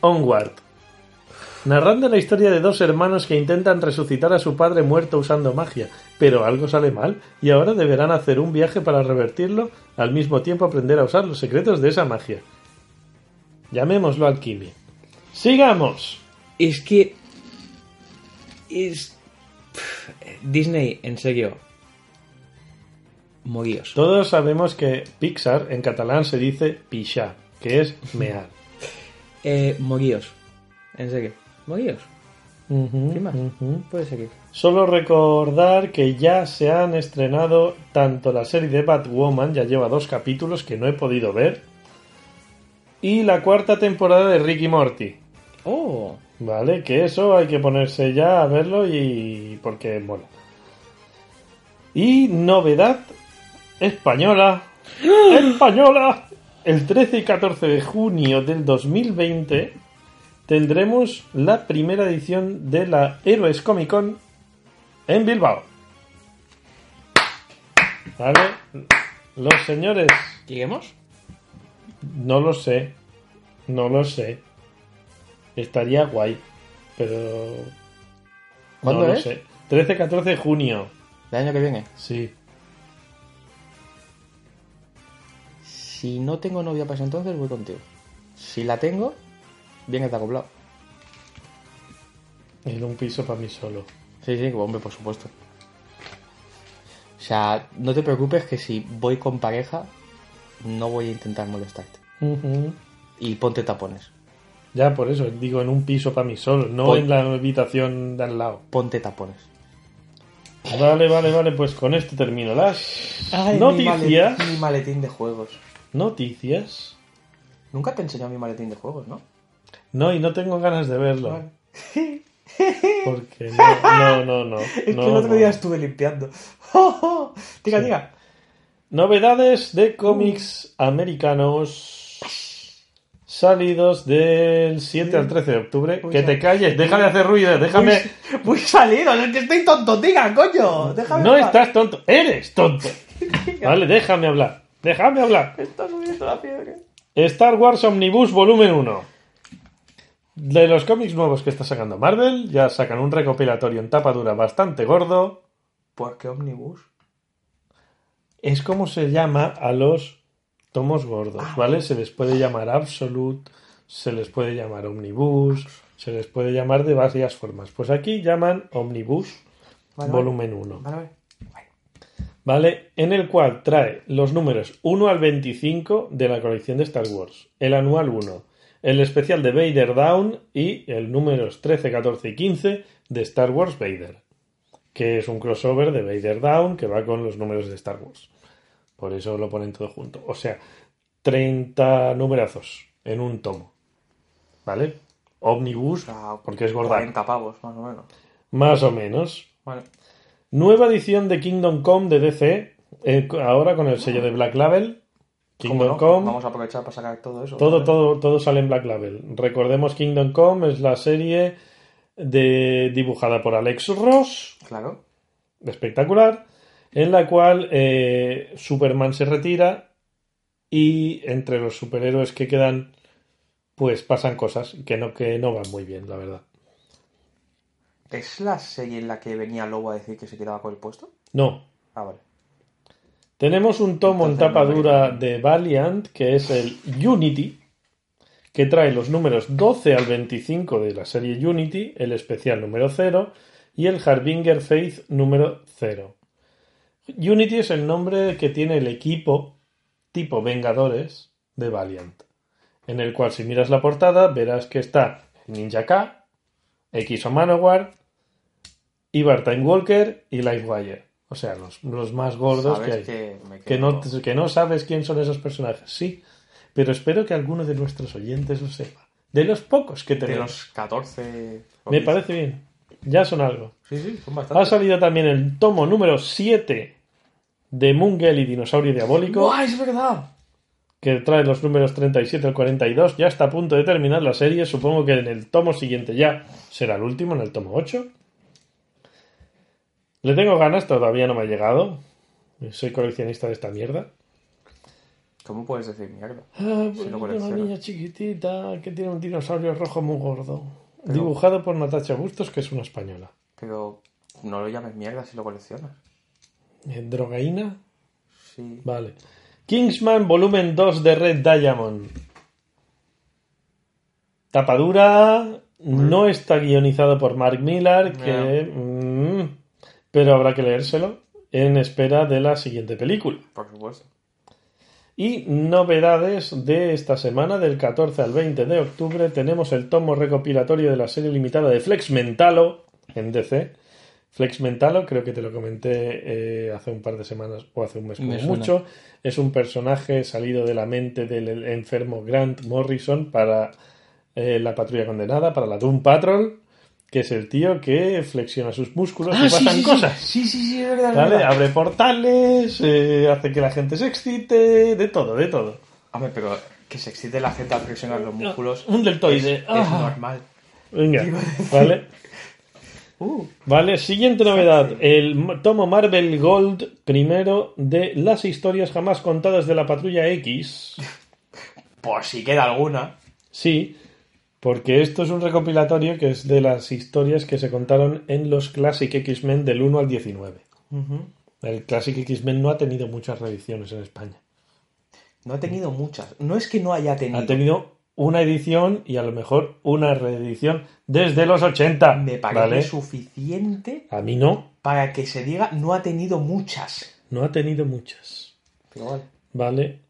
Onward. Narrando la historia de dos hermanos que intentan resucitar a su padre muerto usando magia, pero algo sale mal y ahora deberán hacer un viaje para revertirlo, al mismo tiempo aprender a usar los secretos de esa magia. Llamémoslo alquimia. ¡Sigamos! Es que. Es. Pff, Disney, en serio. Moríos. Todos sabemos que Pixar en catalán se dice pichar, que es [LAUGHS] mear. Eh, moríos. En serio. Moríos. Ujú, ¿Qué más? Puede seguir. Solo recordar que ya se han estrenado tanto la serie de Batwoman, ya lleva dos capítulos que no he podido ver, y la cuarta temporada de Ricky Morty. Oh. Vale, que eso hay que ponerse ya a verlo y porque mola. Y novedad española. española. El 13 y 14 de junio del 2020 tendremos la primera edición de la Héroes Comic Con en Bilbao. Vale, los señores, ¿Lleguemos? no lo sé, no lo sé. Estaría guay, pero ¿Cuándo no es? sé. 13-14 de junio, ¿El año que viene? sí. Si no tengo novia para ese entonces, voy contigo. Si la tengo, Bien está acoplado. En un piso para mí solo. Sí, sí, hombre, por supuesto. O sea, no te preocupes que si voy con pareja, no voy a intentar molestarte. Y ponte tapones. Ya, por eso, digo en un piso para mí solo, no Pon- en la habitación de al lado. Ponte tapones. Vale, vale, vale, pues con esto termino las Mi noticias. maletín, mi maletín de juegos. Noticias. Nunca te he enseñado mi maletín de juegos, ¿no? No, y no tengo ganas de verlo. Vale. [LAUGHS] Porque no, no, no, no. Es que no, el otro no. día estuve limpiando. [LAUGHS] diga, diga. Novedades de cómics americanos salidos del 7 al 13 de octubre. Que te calles, deja de hacer ruido, déjame. Muy, muy [LAUGHS] salido, es que estoy tonto, diga, coño. Déjame No hablar. estás tonto, eres tonto. [LAUGHS] Vale, déjame hablar, déjame hablar. Está subiendo la fiebre. Star Wars Omnibus Volumen 1. De los cómics nuevos que está sacando Marvel, ya sacan un recopilatorio en tapa dura bastante gordo. ¿Por qué Omnibus? Es como se llama a los tomos gordos, ¿vale? Se les puede llamar Absolute, se les puede llamar Omnibus, se les puede llamar de varias formas. Pues aquí llaman Omnibus Vale, Volumen 1. Vale, vale. ¿vale? En el cual trae los números 1 al 25 de la colección de Star Wars, el anual 1, el especial de Vader Down y el números 13, 14 y 15 de Star Wars Vader, que es un crossover de Vader Down que va con los números de Star Wars. Por eso lo ponen todo junto. O sea, 30 numerazos en un tomo. ¿Vale? Omnibus, porque es gorda. 40 pavos, más o menos. Más o menos. Vale. Nueva edición de Kingdom Come de DC, eh, ahora con el sello de Black Label. ¿Cómo Kingdom no? Come, Vamos a aprovechar para sacar todo eso. todo, ¿vale? todo, todo sale en Black Label. Recordemos Kingdom Come es la serie de, dibujada por Alex Ross, Claro. espectacular, en la cual eh, Superman se retira y entre los superhéroes que quedan, pues pasan cosas que no, que no van muy bien, la verdad. ¿Es la serie en la que venía Lobo a decir que se quedaba con el puesto? No, Ah, vale. Tenemos un tomo en tapa no dura de Valiant, que es el Unity, que trae los números 12 al 25 de la serie Unity, el especial número 0 y el Harbinger Faith número 0. Unity es el nombre que tiene el equipo tipo Vengadores de Valiant, en el cual si miras la portada verás que está Ninja K, X o Manowar, Ibar Time Walker y Livewire. O sea, los, los más gordos que hay. Que Que no, que no sabes quién son esos personajes, sí. Pero espero que alguno de nuestros oyentes lo sepa. De los pocos que De tenemos. los 14... Me parece bien. Ya son algo. Sí, sí, son Ha bastantes. salido también el tomo número 7 de Mungel y Dinosaurio Diabólico, ¡Buah, es verdad! que trae los números 37 al 42. Ya está a punto de terminar la serie. Supongo que en el tomo siguiente ya será el último, en el tomo 8. Le tengo ganas, todavía no me ha llegado. Soy coleccionista de esta mierda. ¿Cómo puedes decir mierda? Ah, Si pues lo una coleccionas. niña chiquitita que tiene un dinosaurio rojo muy gordo. Dibujado por Natacha Bustos, que es una española. Pero no lo llames mierda si lo coleccionas. Eh, ¿Drogaína? Sí. Vale. Kingsman volumen 2 de Red Diamond. Tapadura. No está guionizado por Mark Millar, que... mm, pero habrá que leérselo en espera de la siguiente película. Por supuesto. Y novedades de esta semana, del 14 al 20 de octubre, tenemos el tomo recopilatorio de la serie limitada de Flex Mentalo en DC. Flex Mentalo, creo que te lo comenté eh, hace un par de semanas o hace un mes como Me mucho. Es un personaje salido de la mente del enfermo Grant Morrison para eh, la patrulla condenada, para la Doom Patrol, que es el tío que flexiona sus músculos y pasan cosas. Ah, Sí, sí, sí, es verdad. es ¿Vale? verdad. Abre portales, eh, hace que la gente se excite, de todo, de todo. Hombre, pero que se excite la gente al presionar los músculos Un deltoide. es Ah. normal. Venga, ¿vale? Uh, Vale, siguiente novedad. El tomo Marvel Gold primero de las historias jamás contadas de la Patrulla X. [LAUGHS] por si queda alguna. Sí, porque esto es un recopilatorio que es de las historias que se contaron en los Classic X-Men del 1 al 19. El Classic X-Men no ha tenido muchas reediciones en España. No ha tenido muchas. No es que no haya tenido. Ha tenido una edición y a lo mejor una reedición desde los 80. Me parece ¿vale? suficiente A mí no, para que se diga no ha tenido muchas. no ha tenido muchas. Pero vale. ¿Vale?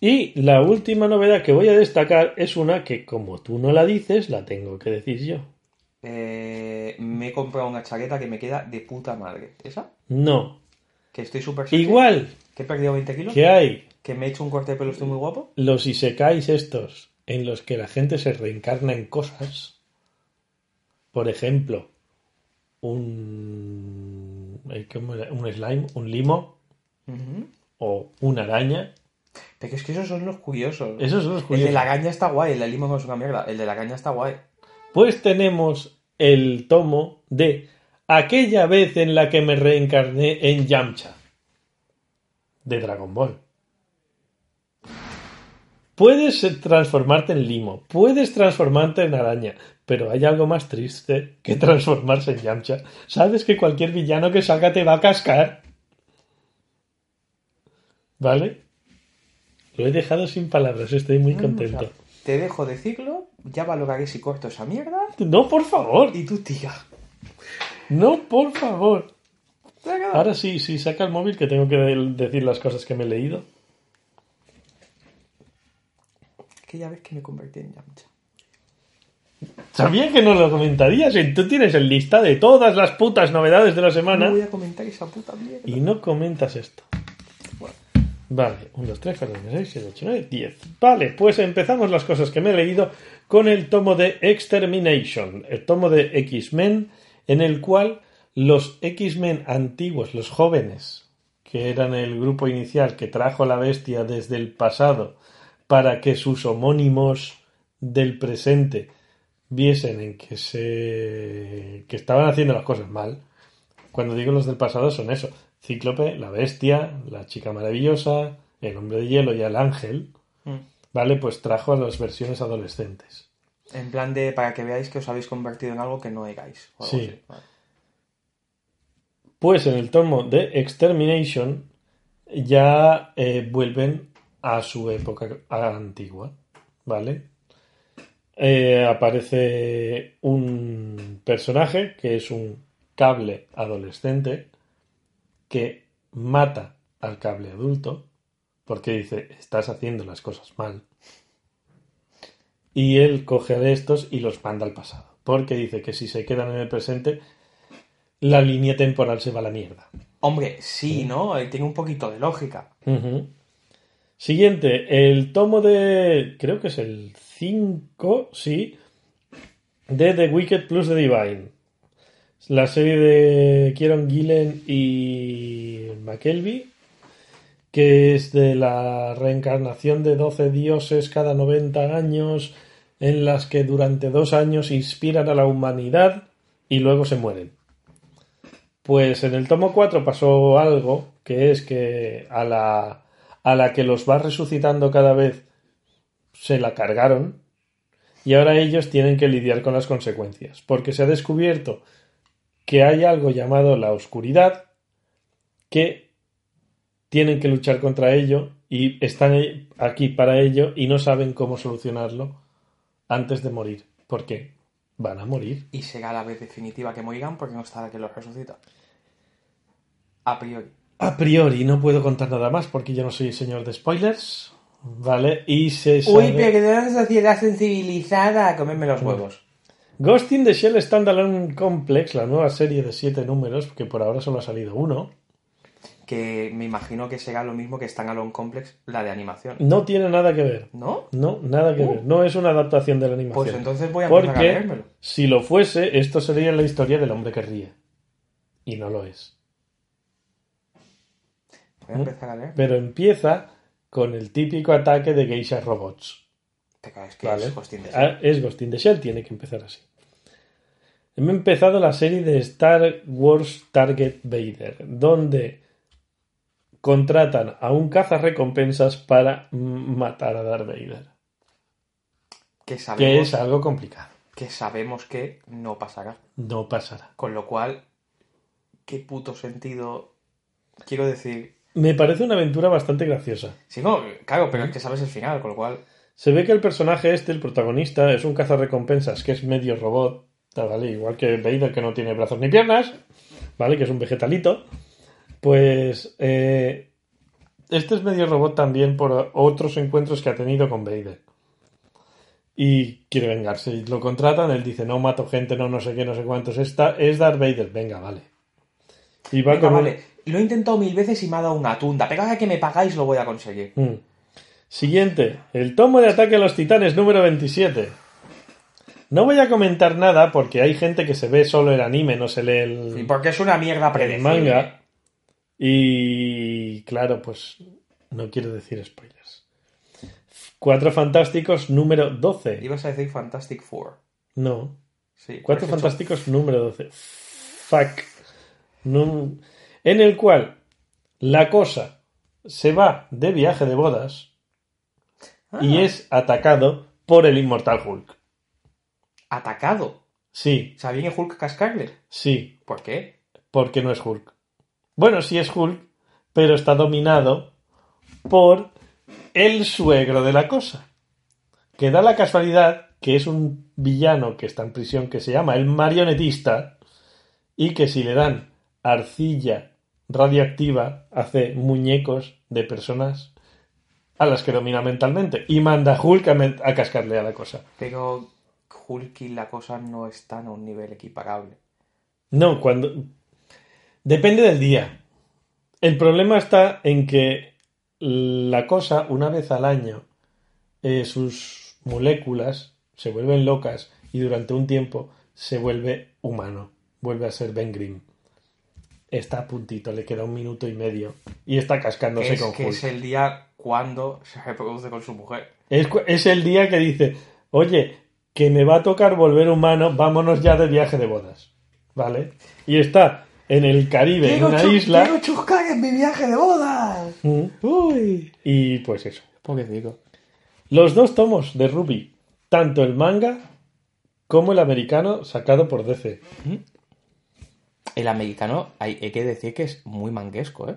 Y la última novedad que voy a destacar es una que, como tú no la dices, la tengo que decir yo. Eh, me he comprado una chaqueta que me queda de puta madre. ¿Esa? No. Que estoy súper Igual Que he perdido 20 kilos. que hay Que me he hecho un corte de pelo, estoy muy guapo. los isekais estos en los que la gente se reencarna en cosas. Por ejemplo, un, eh, un slime, un limo o una araña. Pero es que esos son los curiosos. Esos son los El de la caña está guay, el de limo es una mierda. El de la caña está guay. Pues tenemos el tomo de aquella vez en la que me reencarné en Yamcha de Dragon Ball. Puedes transformarte en limo, puedes transformarte en araña, pero hay algo más triste que transformarse en Yamcha. Sabes que cualquier villano que salga te va a cascar. ¿Vale? Lo he dejado sin palabras, estoy muy contento. Te dejo decirlo, ya valoraré si corto esa mierda. No, por favor. Y tú, tía. No, por favor. Ahora sí, sí, saca el móvil que tengo que de- decir las cosas que me he leído. Que ya ves que me convertí en Yamcha. Sabía que no lo comentarías. y Tú tienes el lista de todas las putas novedades de la No semana voy a comentar esa puta mierda. y no comentas esto. Bueno. Vale, 1, 2, 3, 4, 5, 6, 7, 8, 9, 10. Vale, pues empezamos las cosas que me he leído con el tomo de Extermination, el tomo de X-Men, en el cual los X-Men antiguos, los jóvenes, que eran el grupo inicial que trajo la bestia desde el pasado para que sus homónimos del presente viesen en que se que estaban haciendo las cosas mal. Cuando digo los del pasado son eso, Cíclope, la bestia, la chica maravillosa, el hombre de hielo y el ángel, Mm. ¿vale? Pues trajo a las versiones adolescentes. En plan de para que veáis que os habéis convertido en algo que no erais. o algo Sí. así. Vale. Pues en el tomo de Extermination ya eh, vuelven a su época antigua, ¿vale? Eh, aparece un personaje que es un cable adolescente que mata al cable adulto porque dice, estás haciendo las cosas mal. Y él coge a estos y los manda al pasado, porque dice que si se quedan en el presente, la línea temporal se va a la mierda. Hombre, sí, ¿no? Tiene un poquito de lógica. Siguiente, el tomo de. Creo que es el 5, sí. De The Wicked plus The Divine. La serie de Kieron Gillen y McKelvey. Que es de la reencarnación de 12 dioses cada 90 años. En las que durante dos años inspiran a la humanidad y luego se mueren. Pues en el tomo 4 pasó algo, que es que a la, a la que los va resucitando cada vez se la cargaron y ahora ellos tienen que lidiar con las consecuencias, porque se ha descubierto que hay algo llamado la oscuridad que tienen que luchar contra ello y están aquí para ello y no saben cómo solucionarlo antes de morir, porque van a morir. Y será la vez definitiva que morirán porque no está la que los resucita. A priori. A priori no puedo contar nada más porque yo no soy señor de spoilers, ¿vale? Y se sabe... Uy, pero que una sociedad sensibilizada. Comerme los huevos. Ghost in the Shell Standalone Complex, la nueva serie de siete números, que por ahora solo ha salido uno, Que me imagino que será lo mismo que Standalone Complex, la de animación. no tiene nada que ver. ¿No? No, nada que Uh. ver. No es una adaptación de la animación. Pues entonces voy a empezar a Porque leérmelo. si lo fuese, esto sería la historia del hombre que ríe. Y no lo es. Voy a empezar a leer. Pero empieza con el típico ataque de geisha robots. Te es que ¿Vale? es Ghost in the Shell. Ah, es Ghost in the Shell, tiene que empezar así. Hemos empezado la serie de Star Wars Target Vader, donde contratan a un cazarrecompensas para mm, matar a Darth Vader. Que Que sabemos es algo complicado. que sabemos que no pasará. No pasará. Con lo cual, ¿qué puto sentido? Quiero decir. Me parece una aventura bastante graciosa. Sí, no, claro, pero es que sabes el final, con lo cual. Se ve que el personaje este, el protagonista, es un cazarrecompensas que es medio robot, ¿vale? Igual que Vader que no tiene brazos ni piernas, ¿vale? Que es un vegetalito. Pues eh, este es medio robot también por otros encuentros que ha tenido con Vader. Y quiere vengarse. Y lo contratan, él dice, no mato gente, no, no sé qué, no sé cuántos. Esta es Darth Vader, venga, vale. Y va Venga, con vale. Lo he intentado mil veces y me ha dado una tunda. Pero ahora que me pagáis lo voy a conseguir. Mm. Siguiente, el tomo de ataque a los titanes número 27. No voy a comentar nada porque hay gente que se ve solo el anime, no se lee el, Sí, porque es una mierda el predecible. manga. Y claro, pues no quiero decir spoilers. Cuatro fantásticos número 12. Ibas a decir Fantastic Four. No, Sí. Cuatro hecho- Fantásticos número 12. Fuck. Nun- En el cual la cosa se va de viaje de bodas y Ah. es atacado por el Inmortal Hulk. Atacado. Sí, O sea, viene Hulk cascarle. sí, ¿Por qué? porque no es Hulk. Bueno, sí es Hulk, pero está dominado por el suegro de la cosa. Que da la casualidad que es un villano que está en prisión que se llama el marionetista y que si le dan arcilla radioactiva hace muñecos de personas a las que domina mentalmente y manda a Hulk a, cascarle a la cosa. Pero Hulk y la cosa no están a un nivel equiparable. No, cuando... Depende del día. El problema está en que la cosa, una vez al año, eh, sus moléculas se vuelven locas y durante un tiempo se vuelve humano. Vuelve a ser Ben Grimm. Está a puntito, le queda un minuto y medio. Y está cascándose es con que Hulk. es el día cuando se reproduce con su mujer. Es, es el día que dice, oye, que me va a tocar volver humano, vámonos ya de viaje de bodas. ¿Vale? Y está en el Caribe, en una isla. ¡Quiero chuscar en mi viaje de bodas! Mm. ¡Uy! Y pues eso. Pobrecito. Los dos tomos de Ruby, tanto el manga como el americano sacado por DC. El americano, hay, hay que decir que es muy manguesco, ¿eh?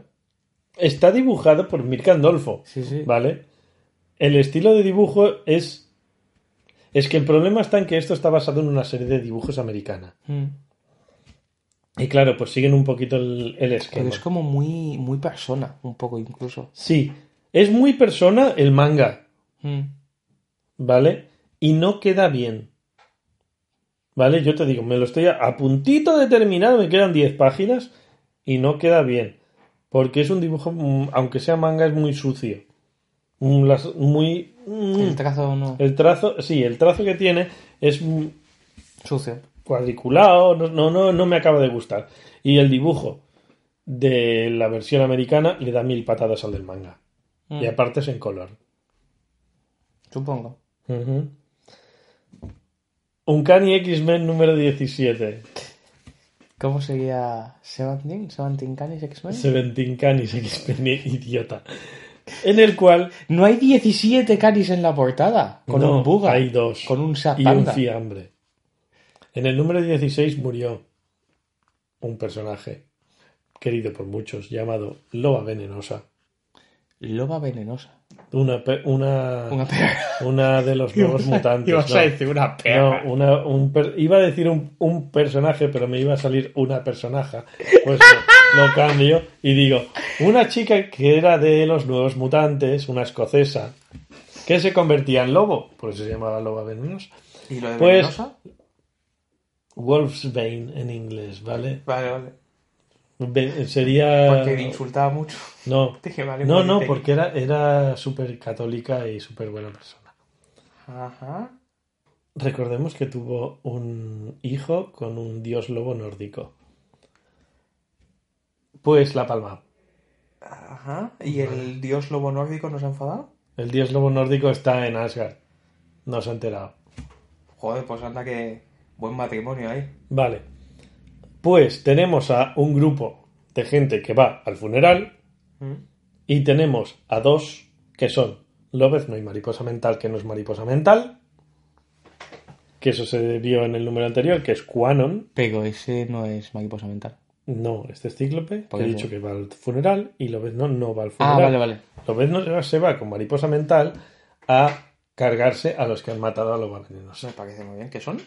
Está dibujado por Mirka Andolfo. Sí, sí. ¿Vale? El estilo de dibujo es. Es que el problema está en que esto está basado en una serie de dibujos americana. Mm. Y claro, pues siguen un poquito el, el Pero esquema. es como muy, muy persona, un poco incluso. Sí, es muy persona el manga, Mm. ¿vale? Y no queda bien. ¿Vale? Yo te digo, me lo estoy a, a puntito de terminar, me quedan 10 páginas y no queda bien. Porque es un dibujo, mm, aunque sea manga, es muy sucio. Mm, Muy... mm, El trazo no. El trazo, sí, el trazo que tiene es Sucio. cuadriculado, no, no, no, no me acaba de gustar. Y el dibujo de la versión americana le da mil patadas al del manga. Mm. Y aparte es en color. Supongo. Uncanny X-Men número 17. ¿Cómo sería Seventeen? ¿Seventeen Canis X-Men? Seventeen Canis X-Men, [LAUGHS] idiota. En el cual No hay 17 Canis en la portada. Con no, un buga. hay dos. Con un y un fiambre. En el número 16 murió un personaje querido por muchos llamado Loba Venenosa. Loba venenosa. Una, pe- una, Una perra. una de los [LAUGHS] nuevos mutantes. Ibas no. a decir una perra. No, una, un per- iba a decir un, un personaje, pero me iba a salir una personaja. Pues lo, [LAUGHS] lo cambio y digo, una chica que era de los nuevos mutantes, una escocesa, que se convertía en lobo, por eso se llamaba loba venenosa. ¿Y lo de Pues- venenosa? Wolfsbane en inglés, ¿vale? Vale, vale. Sería... Porque le insultaba mucho. No, [LAUGHS] Dije, vale, no, pues no, porque era, era súper católica y súper buena persona. Ajá. Recordemos que tuvo un hijo con un dios lobo nórdico. Pues la palma. Ajá. ¿Y el dios lobo nórdico nos ha enfadado? El dios lobo nórdico está en Asgard. No se ha enterado. Joder, pues anda que buen matrimonio ahí. Vale. Pues tenemos a un grupo de gente que va al funeral Mm. y tenemos a dos que son Lobezno y Mariposa Mental, que no es Mariposa Mental, que eso se vio en el número anterior, que es Quanon. Pero ese no es mariposa mental. No, este es Cíclope, que he dicho que va al funeral y Lobezno no va al Ah, funeral. vale, vale. Lobezno se va con Mariposa Mental a cargarse a los que han matado a Loba Venenosa. Me parece muy bien. ¿Qué son?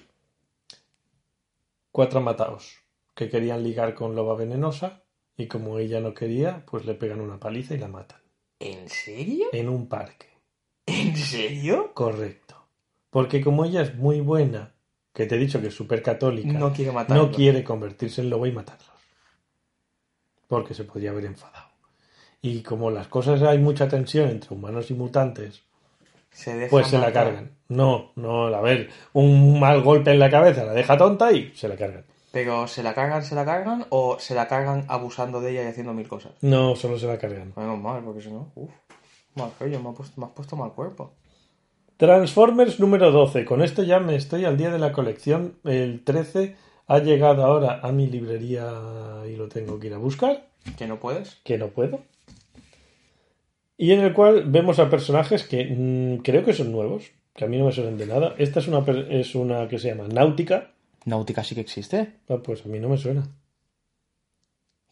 Cuatro mataos que querían ligar con Loba Venenosa y como ella no quería, pues le pegan una paliza y la matan. ¿En serio? En un parque. ¿En serio? Correcto. Porque como ella es muy buena, que te he dicho que es súper católica, No quiere matarlo. no quiere convertirse en lobo y matarlos. Porque se podría haber enfadado. Y como las cosas hay mucha tensión entre humanos y mutantes, Se deja pues se la cargan. No, no, a ver, un mal golpe en la cabeza la deja tonta y se la cargan. Pero ¿se la cargan, se la cargan o se la cargan abusando de ella y haciendo mil cosas? No, solo se la cargan. Menos mal, porque si no, uff, mal rollo, me, puesto, me has puesto mal cuerpo. Transformers número 12. Con esto ya me estoy al día de la colección. El 13 ha llegado ahora a mi librería y lo tengo que ir a buscar, ¿Que no puedes? que no puedo. Y en el cual vemos a personajes que mm, creo que son nuevos, que a mí no me suenan de nada. Esta es una, es una que se llama Náutica. Náutica sí que existe. Ah, pues a mí no me suena.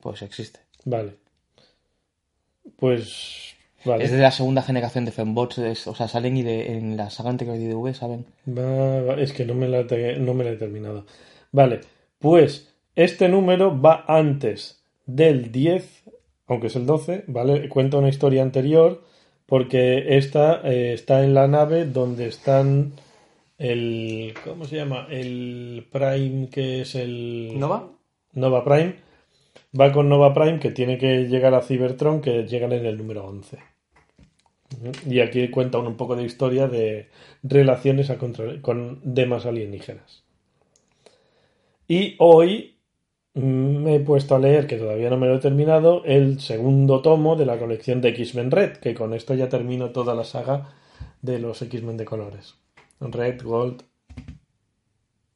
Pues existe. Vale. Pues. Vale. Es de la segunda generación de fembots, es- o sea, salen y de, en la saga anterior de IDV, ¿saben? Es que no me, la te- no me la he terminado. Vale, pues este número va antes del 10, aunque es el 12, ¿vale? Cuenta una historia anterior porque esta eh, está en la nave donde están el... ¿Cómo se llama? El Prime, que es el... ¿Nova? Nova Prime. Va con Nova Prime que tiene que llegar a Cybertron, que llegan en el número 11. Y aquí cuenta un poco de historia de relaciones a contra- con demás alienígenas. Y hoy mm, me he puesto a leer, que todavía no me lo he terminado, el segundo tomo de la colección de X-Men Red, que con esto ya termino toda la saga de los X-Men de colores. Red, Gold,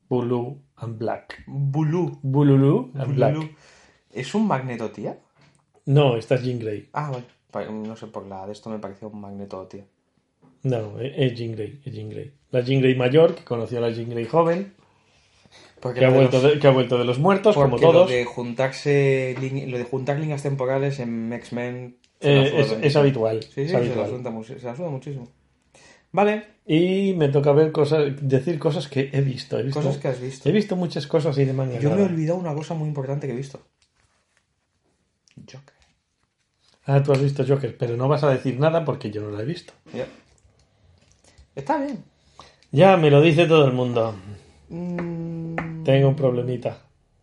Blue and Black. Bulu. Bululu and Black. ¿Es un magneto, tía? No, esta es Jean Grey. Ah, vale. No sé, por la de esto me pareció un magneto, tía. No, es es Jean Grey, es Jean Grey. La Jean Grey mayor, que conoció a la Jean Grey joven, Porque, que ha, vuelto los- de, que ha vuelto de los muertos, como porque lo todos. de juntarse, lo de juntar líneas temporales en X-Men Eh, es, habitual. Sí, sí, es se la, se muchísimo. Vale, Y me toca ver cosas, decir cosas que he visto. He visto, cosas que has visto. he visto muchas cosas y de manga. Yo me he olvidado una cosa muy importante que he visto. Joker. Ah, tú has visto Joker, pero no vas a decir nada porque yo no lo he visto. Ya. Está bien. Ya me lo dice todo el mundo. Mm, Tengo un problemita.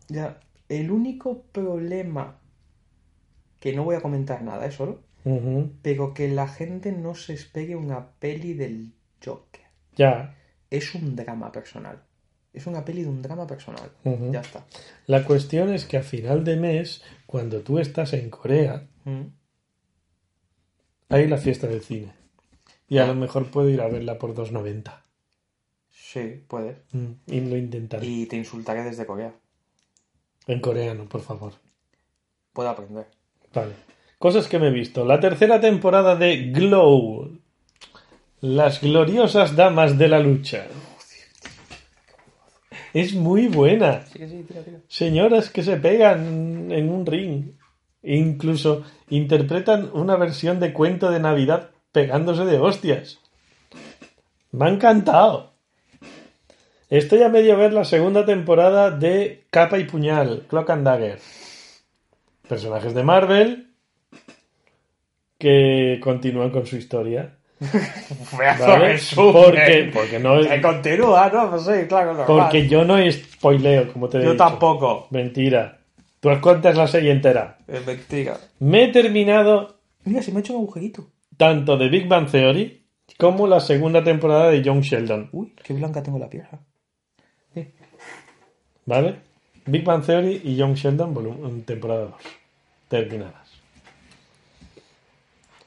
Ya. El único problema que no voy a comentar nada, es solo, Pero que la gente no se espere una peli del Joker. Ya. Es un drama personal. Es una peli de un drama personal. Ya está. La cuestión es que a final de mes, cuando tú estás en Corea, Mm. hay la fiesta del cine. Y a lo mejor puedo ir a verla por 2.90. Sí, puedes. Mm, Y lo intentaré. Y te insultaré desde Corea. En coreano, por favor. Puedo aprender. Vale. Cosas que me he visto. La tercera temporada de Glow. Las gloriosas damas de la lucha. Es muy buena. Sí, que sí, tira, tira. Señoras que se pegan en un ring. Incluso interpretan una versión de cuento de Navidad pegándose de hostias. Me ha encantado. Estoy a medio ver la segunda temporada de Capa y Puñal, Clock and Dagger. Personajes de Marvel que continúan con su historia. [LAUGHS] ¿Vale? Porque, porque no Que continúa, ¿no? Pues sí, claro, normal. porque yo no spoileo, como te he Yo dicho. tampoco. Mentira. Tú cuentas la serie entera. Es mentira. Me he terminado Mira, se me ha hecho un agujerito. tanto de Big Bang Theory como la segunda temporada de Young Sheldon. Uy, qué blanca tengo la pieza. ¿Vale? Big Bang Theory y Young Sheldon, volum- temporada 2. Terminadas.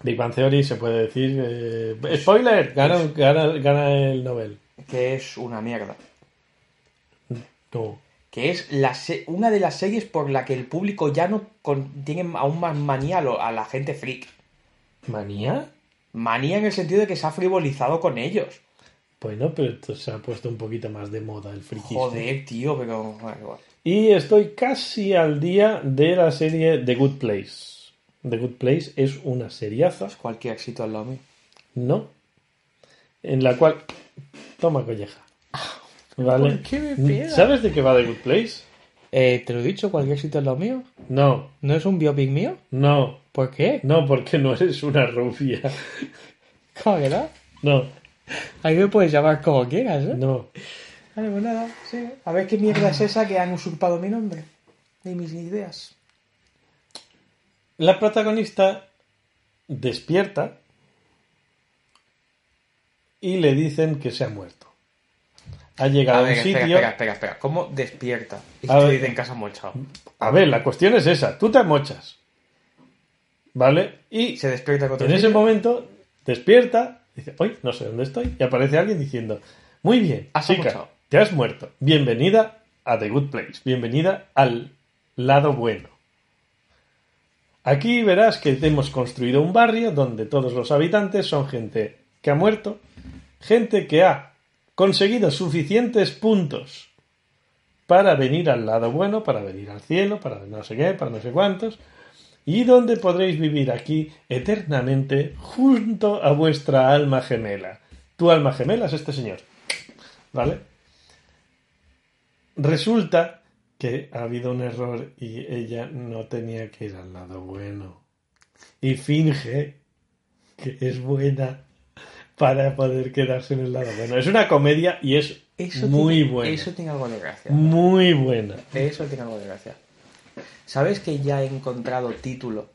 Big Bang Theory se puede decir. eh, ¡Spoiler! Gana, gana, gana el Nobel. Que es una mierda. No. Que es la se- una de las series por la que el público ya no con- tiene aún más manía a, lo- a la gente freak. ¿Manía? Manía en el sentido de que se ha frivolizado con ellos. Bueno, pero esto se ha puesto un poquito más de moda el frikismo. Joder, tío, pero. bueno. Y estoy casi al día de la serie The Good Place. The Good Place es una seriaza. Cualquier éxito al lado mío. No. en la cual... Toma colleja. ¿Vale? ¿por qué me pega? ¿Sabes de qué va The Good Place? Eh, ¿Te lo he dicho? ¿Cualquier sitio es lo mío? No, ¿No es un biopic mío? no, ¿Por qué? no, porque no eres una rubia. ¿Cómo que no? No, Ahí me puedes llamar como quieras, ¿eh? no. Vale, pues nada, sí. A ver qué mierda es esa que han usurpado mi nombre. Y mis ideas. La protagonista despierta y le dicen que se ha muerto. Ha llegado a, un sitio... espera, espera, espera. ¿Cómo despierta? Y te dicen que has mochado. A ver, la cuestión es esa. Tú te mochas. ¿Vale? Y Se despierta con en ese momento despierta, dice, hoy no sé dónde estoy, y aparece alguien diciendo, muy bien, Has chica, te has muerto. Bienvenida a The Good Place. Bienvenida al lado bueno. Aquí verás que hemos construido un barrio donde todos los habitantes son gente que ha muerto, gente que ha conseguido suficientes puntos para venir al lado bueno, para venir al cielo, para no sé qué, para no sé cuántos, y donde podréis vivir aquí eternamente junto a vuestra alma gemela. Tu alma gemela es este señor. ¿Vale? Resulta que ha habido un error y ella no tenía que ir al lado bueno. Y finge que es buena para poder quedarse en el lado bueno. Es una comedia y es Eso muy tiene, buena. Eso tiene algo de gracia. Muy buena. Eso tiene algo de gracia. ¿Sabes que ya he encontrado título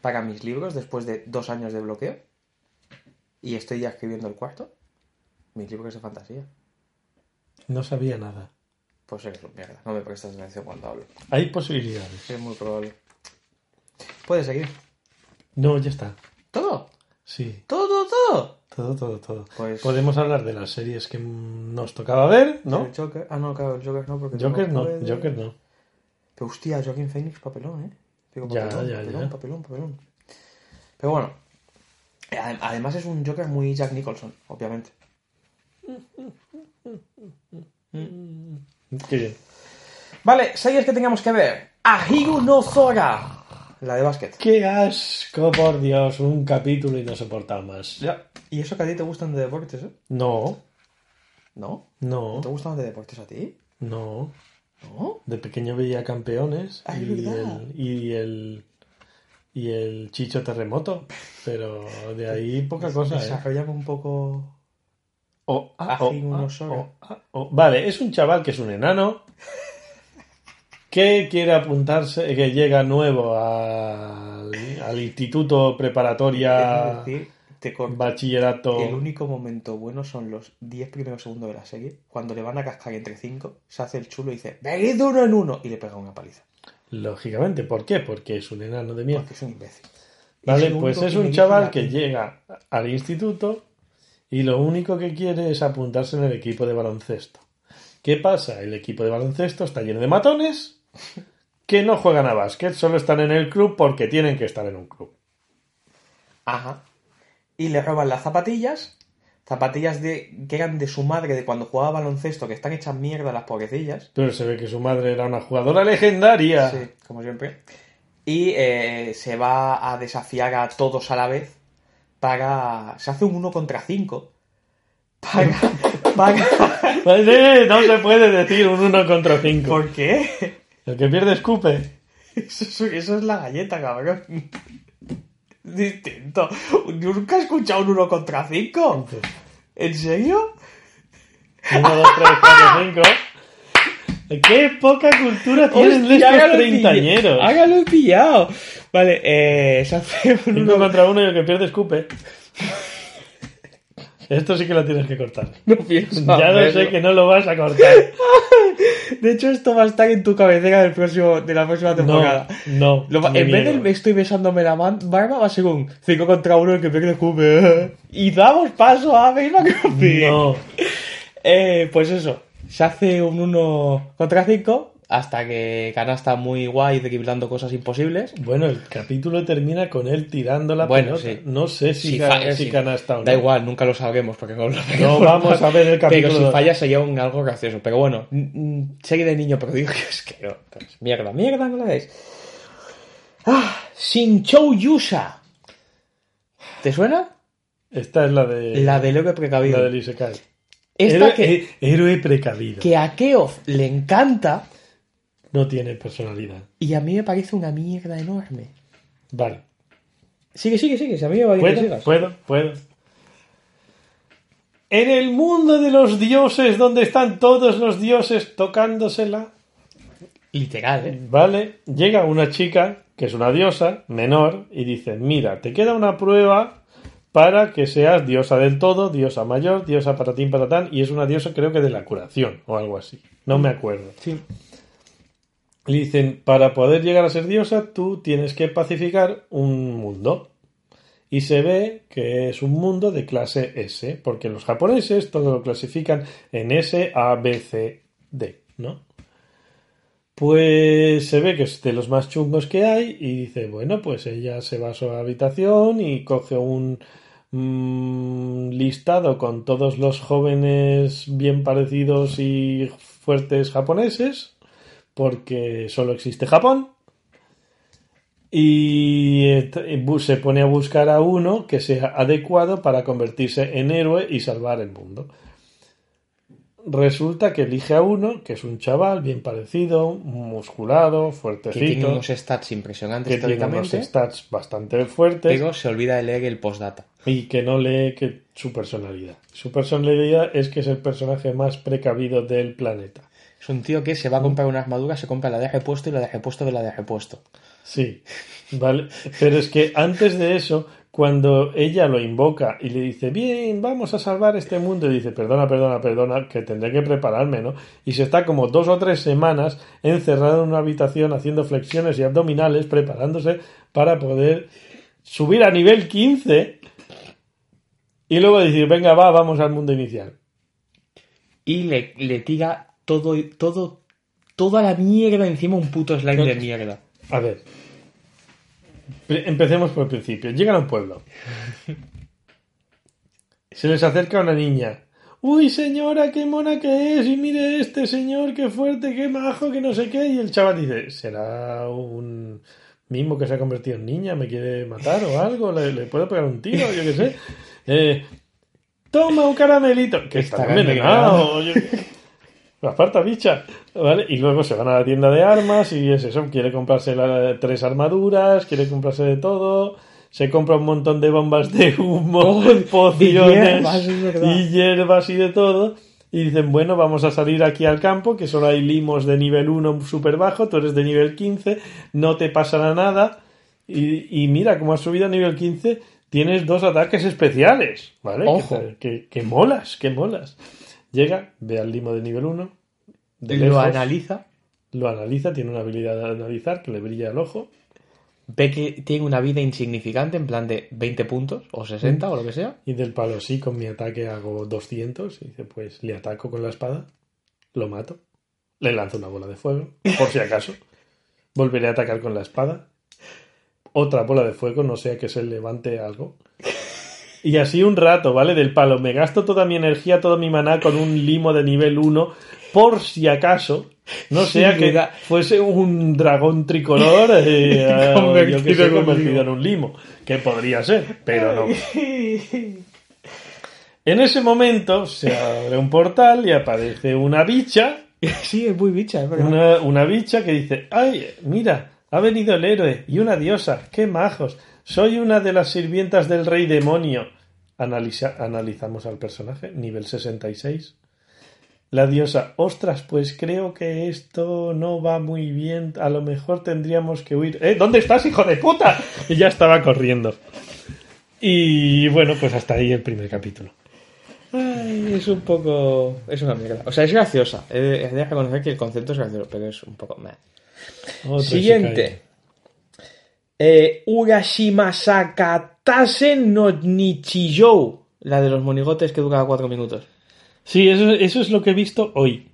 para mis libros después de dos años de bloqueo? Y estoy ya escribiendo el cuarto. Mis libros de fantasía. No sabía nada. Pues eres un mierda. No me prestas atención cuando hablo. Hay posibilidades. Es muy probable. Puedes seguir. No, ya está. ¿Todo? Sí. ¿Todo, todo, todo? Todo, todo, todo. Pues- Podemos hablar de las series que nos tocaba ver, ¿no? El Joker. Ah, no, claro, el Joker no, porque Joker no, puede. Joker no. Pero hostia, Joaquín Phoenix, papelón, ¿eh? Digo, Ya, papelón, ya, papelón, ya. papelón, papelón. Pero bueno. ade- Además es un Joker muy Jack Nicholson, obviamente. [LAUGHS] Qué bien. Vale, series que tengamos que ver. Ahiru no Zora. La de básquet. Qué asco, por Dios. Un capítulo y no soportar más. Ya. Y eso que a ti te gustan de deportes, ¿eh? No, ¿No? no, ¿Te gustan de deportes a ti? no. ¿No? De pequeño veía campeones Ah, es y, verdad. el, y el y el Chicho Terremoto, pero de ahí poca cosa. ¿eh? Desarrollame un poco... O- ah, Aji o- uno ah, Sora. o- ah, o- Vale, es un chaval que es un enano que quiere apuntarse, que llega nuevo al, al instituto preparatoria decir, te bachillerato. El único momento bueno son los 10 primeros segundos de la serie. Cuando le van a cascar entre 5, se hace el chulo y dice, venid de uno en uno. Y le pega una paliza. Lógicamente, ¿por qué? Porque es un enano de mierda. Porque es un imbécil. Vale, pues es un chaval que llega al instituto y lo único que quiere es apuntarse en el equipo de baloncesto. ¿Qué pasa? El equipo de baloncesto está lleno de matones que no juegan a básquet, solo están en el club porque tienen que estar en un club. Ajá. Y le roban las zapatillas. Zapatillas de, que eran de su madre de cuando jugaba baloncesto, que están hechas mierda las pobrecillas. Pero se ve que su madre era una jugadora legendaria. Sí, como siempre. Y eh, se va a desafiar a todos a la vez para... Se hace un 1 contra 5. Para... para... Pues, no se puede decir un 1 contra 5. ¿Por qué? El que pierde escupe. Eso, es- eso es la galleta, cabrón. Distinto. ¿Nunca he escuchado un 1 contra 5? ¿En serio? 1, 2, 3, 4, 5. Qué poca cultura tienen estos treintañeros. pillado. Ahora lo he pillado. Vale, eh, se hace un 5 uno- contra 1 y el que pierde escupe. Esto sí que lo tienes que cortar. No pienso Ya lo sé que no lo vas a cortar. [LAUGHS] De hecho, esto va a estar en tu cabecera del próximo, de la próxima temporada. no. Lo en vez de estoy besándome la barba, va un 5 contra 1 el que pierde cupe. [LAUGHS] Y damos paso a Bale McCarthy. No. Eh, pues eso, se hace un 1 contra 5 hasta que canasta muy guay driblando cosas imposibles. Bueno, el capítulo termina con él tirando la Bueno, pelota. sí. No sé si, Si canasta o no. Da igual, nunca lo sabremos porque no lo No vamos a ver el [LAUGHS] capítulo Pero si falla sería un algo gracioso. Pero bueno, serie de niño, pero digo que es que no. pues, mierda, mierda, no la veis. Ah, Shinchou Yusha. ¿Te suena? Esta es la de. La del héroe precavido. La del Isekai. Esta héroe, que, héroe precavido. que a Keof le encanta No tiene personalidad. y a mí me parece una mierda enorme. Vale. Sigue, sigue, sigue. Si a mí me va que ¿Puedo? sigas. ¿Puedo? ¿Puedo? En el mundo de los dioses, donde están todos los dioses tocándosela, Literal, ¿eh? ¿vale? Llega una chica, que es una diosa, menor, y dice, mira, te queda una prueba para que seas diosa del todo, diosa mayor, diosa para ti, para tan, y es una diosa creo que de la curación, o algo así. No me acuerdo. Sí. Le dicen, para poder llegar a ser diosa, tú tienes que pacificar un mundo. Y se ve que es un mundo de clase S, porque los japoneses todo lo clasifican en S, A, B, C, D, ¿no? Pues se ve que es de los más chungos que hay y dice, bueno, pues ella se va a su habitación y coge un mm, listado con todos los jóvenes bien parecidos y fuertes japoneses, porque solo existe Japón. Y eh, se pone a buscar a uno que sea adecuado para convertirse en héroe y salvar el mundo. Resulta que elige a uno que es un chaval bien parecido, musculado, Que fuertecito, tiene unos stats impresionantes que tiene unos stats bastante fuertes pero se olvida de leer el postdata. Y que no lee que su personalidad. Su personalidad es que es el personaje más precavido del planeta. Es un tío que se va a comprar una armadura, se compra la de repuesto y la de repuesto de la de repuesto. Sí, vale. Pero es que antes de eso, cuando ella lo invoca y le dice, bien, vamos a salvar este mundo, y dice, perdona, perdona, perdona, que tendré que prepararme, ¿no? Y se está como dos o tres semanas encerrado en una habitación haciendo flexiones y abdominales, preparándose para poder subir a nivel 15 y luego decir, venga, va, vamos al mundo inicial. Y le, le tira todo, todo, toda la mierda encima un puto slime de mierda. A ver. Empecemos por el principio. Llegan a un pueblo. [LAUGHS] Se les acerca una niña. Uy, señora, qué mona que es. Y mire este señor, qué fuerte, qué majo, que no sé qué. Y el chaval dice, ¿será un mismo que se ha convertido en niña? ¿Me quiere matar o algo? ¿Le, le puedo pegar un tiro? Yo qué sé. [LAUGHS] Eh, Toma un caramelito. Que está, Está envenenado. La farta bicha, ¿vale? Y luego se van a la tienda de armas y es eso, quiere comprarse la- tres armaduras, quiere comprarse de todo, se compra un montón de bombas de humo, [LAUGHS] Oh, [LAUGHS] pociones hierbas, y hierbas y de todo. Y dicen, bueno, vamos a salir aquí al campo, que solo hay limos de nivel 1 súper bajo, tú eres de nivel 15, no te pasará nada. Y, y mira, como has subido a nivel 15, tienes dos ataques especiales, ¿vale? Ojo. Que, que, que molas, que molas. Llega, ve al limo de nivel 1, de lo lejos, analiza, lo analiza, tiene una habilidad de analizar que le brilla el ojo. ve que tiene una vida insignificante en plan de 20 puntos o 60 o lo que sea. Y del palo, sí, con mi ataque hago 200. Y dice, pues le ataco con la espada, lo mato, le lanzo una bola de fuego, por si acaso. [LAUGHS] Volveré a atacar con la espada. Otra bola de fuego, no sea que se levante algo. Y así un rato, ¿vale? Del palo. Me gasto toda mi energía, toda mi maná con un limo de nivel 1, por si acaso. No sea que fuese un dragón tricolor eh, [LAUGHS] eh, o yo que Convertido sé, convertido en un limo. Que podría ser, pero no. [LAUGHS] En ese momento se abre un portal y aparece una bicha, sí, es muy bicha, es verdad. una, una bicha que dice, ay, mira, ha venido el héroe y una diosa, qué majos, soy una de las sirvientas del rey demonio. Analiza- analizamos al personaje, nivel 66. La diosa, ostras, pues creo que esto no va muy bien, a lo mejor tendríamos que huir. ¿Eh? ¿Dónde estás, hijo de puta? [LAUGHS] Y ya estaba corriendo. Y bueno, pues hasta ahí el primer capítulo. Ay, es un poco. Es una mierda. O sea, es graciosa. He de reconocer que el concepto es gracioso, pero es un poco. Otro Siguiente. Eh, Urashima Sakatase no Nichijou. La de los monigotes que dura cuatro minutos. Sí, eso, eso es lo que he visto hoy.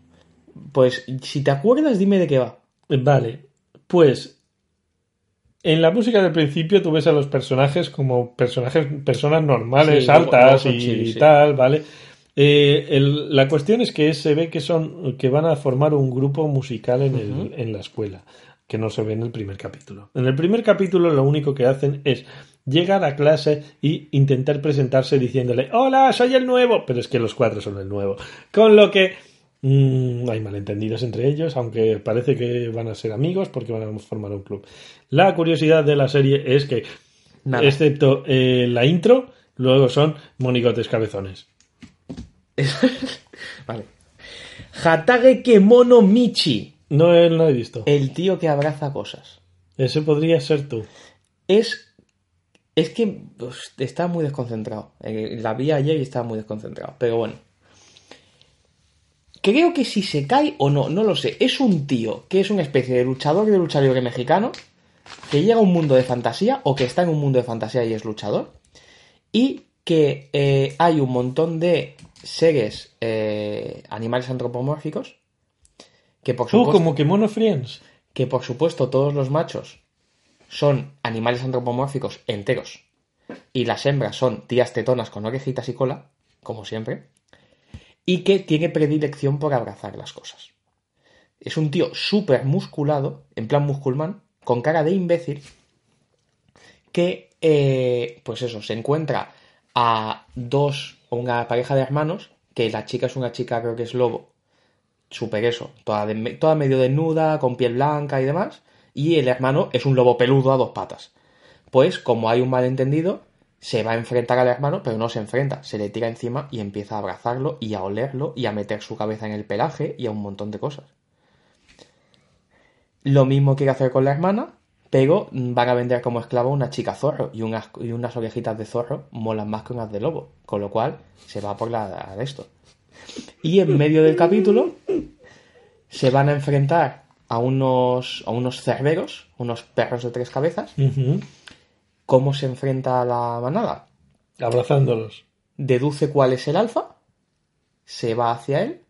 Pues, si te acuerdas, dime de qué va. Vale, pues en la música del principio tú ves a los personajes como personajes, personas normales, Sí, altas y sí. tal, ¿vale? Eh, el- la cuestión es que se ve que son que van a formar un grupo musical en, el- en la escuela, que no se ve en el primer capítulo. En el primer capítulo lo único que hacen es llegar a clase y intentar presentarse diciéndole, hola, soy el nuevo, pero es que los cuatro son el nuevo. Con lo que mm, hay malentendidos entre ellos, aunque parece que van a ser amigos porque van a formar un club. La curiosidad de la serie es que, Nada. excepto eh, la intro, luego son monigotes cabezones. [LAUGHS] Vale. Hatage Kemono Michi. No, no he visto. El tío que abraza cosas. Ese podría ser tú. Es. Es que pues, está muy desconcentrado. Eh, La vi ayer y estaba muy desconcentrado. Pero bueno. Creo que si se cae o no, no lo sé. Es un tío que es una especie de luchador de lucha libre mexicano. Que llega a un mundo de fantasía. O que está en un mundo de fantasía y es luchador. Y que eh, hay un montón de seres eh, animales antropomórficos. Que por Tú, supuesto como que Mono Friends. que por supuesto todos los machos son animales antropomórficos enteros y las hembras son tías tetonas con orejitas y cola, como siempre, y que tiene predilección por abrazar las cosas. Es un tío súper musculado, en plan musculmán, con cara de imbécil, que, eh, pues eso, se encuentra a dos una pareja de hermanos, que la chica es una chica, creo que es lobo, super eso, toda, toda medio desnuda, con piel blanca y demás, y el hermano es un lobo peludo a dos patas. Pues como hay un malentendido, se va a enfrentar al hermano, pero no se enfrenta, se le tira encima y empieza a abrazarlo y a olerlo y a meter su cabeza en el pelaje y a un montón de cosas. Lo mismo quiere hacer con la hermana, pero van a vender como esclavo una chica zorro y unas, y unas orejitas de zorro molan más que unas de lobo, con lo cual se va por la de esto. Y en medio del capítulo se van a enfrentar a unos, a unos cerberos, unos perros de tres cabezas. ¿Cómo se enfrenta a la manada? Abrazándolos. Deduce cuál es el alfa, se va hacia él,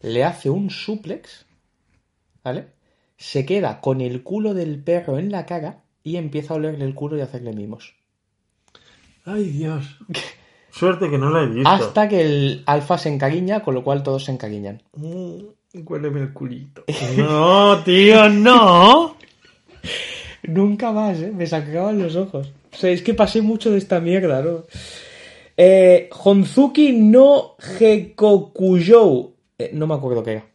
le hace un suplex, ¿vale? Se queda con el culo del perro en la cara y empieza a olerle el culo y hacerle mimos. Ay, Dios. Suerte que no la he visto. Hasta que el alfa se encariña, con lo cual todos se encariñan. Mm, el culito. [LAUGHS] No, tío, no. Nunca más, ¿eh? Me sacaban los ojos. O sea, es que pasé mucho de esta mierda, ¿no? Eh, Honzuki no Gekokujou. Eh, no me acuerdo qué era.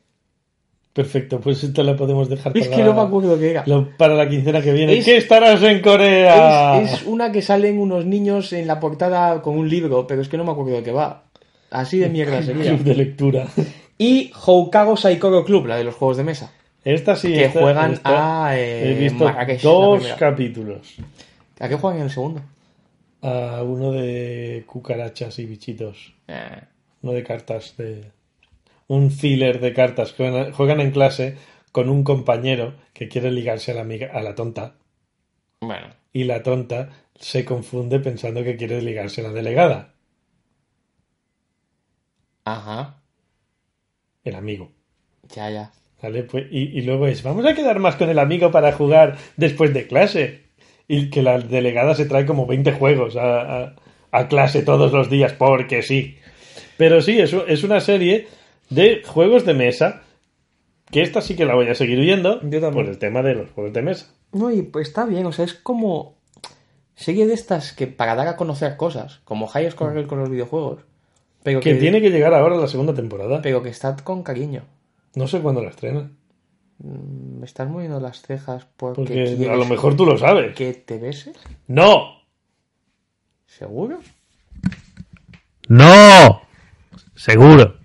Perfecto, pues esta la podemos dejar Es para, que no me acuerdo qué era. lo- para la quincena que viene. Es- ¿Qué estarás en Corea? Es, es una que salen unos niños en la portada con un libro, pero es que no me acuerdo de qué va. Así de mierda [LAUGHS] sería. Club de lectura. Y Houkago Saikoro Club, la de los juegos de mesa. Esta sí. Que esta- juegan esta- a, eh, He visto Marrakech, dos capítulos. ¿A qué juegan en el segundo? A uno de cucarachas y bichitos. Eh, No de cartas, de. Un filler de cartas. Juegan, juegan en clase con un compañero que quiere ligarse a la, amiga, a la tonta. bueno, Y la tonta se confunde pensando que quiere ligarse a la delegada. ajá, El amigo. ya, ya. ¿Vale? Pues, y, y luego es, vamos a quedar más con el amigo para jugar después de clase. Y que la delegada se trae como 20 juegos a, a- a clase todos los días, porque sí. Pero sí, es, es una serie de juegos de mesa, que esta sí que la voy a seguir viendo Yo también. por el tema de los juegos de mesa. No, y pues está bien, o sea, es como serie de estas que para dar a conocer cosas, como High Score con los videojuegos, pero Que tiene que llegar ahora la segunda temporada. pero que está con cariño. No sé cuándo la estrena. Me estás moviendo las cejas porque, Porque a lo mejor tú lo sabes. que te beses, ¡No! ¿seguro? ¡No! Seguro.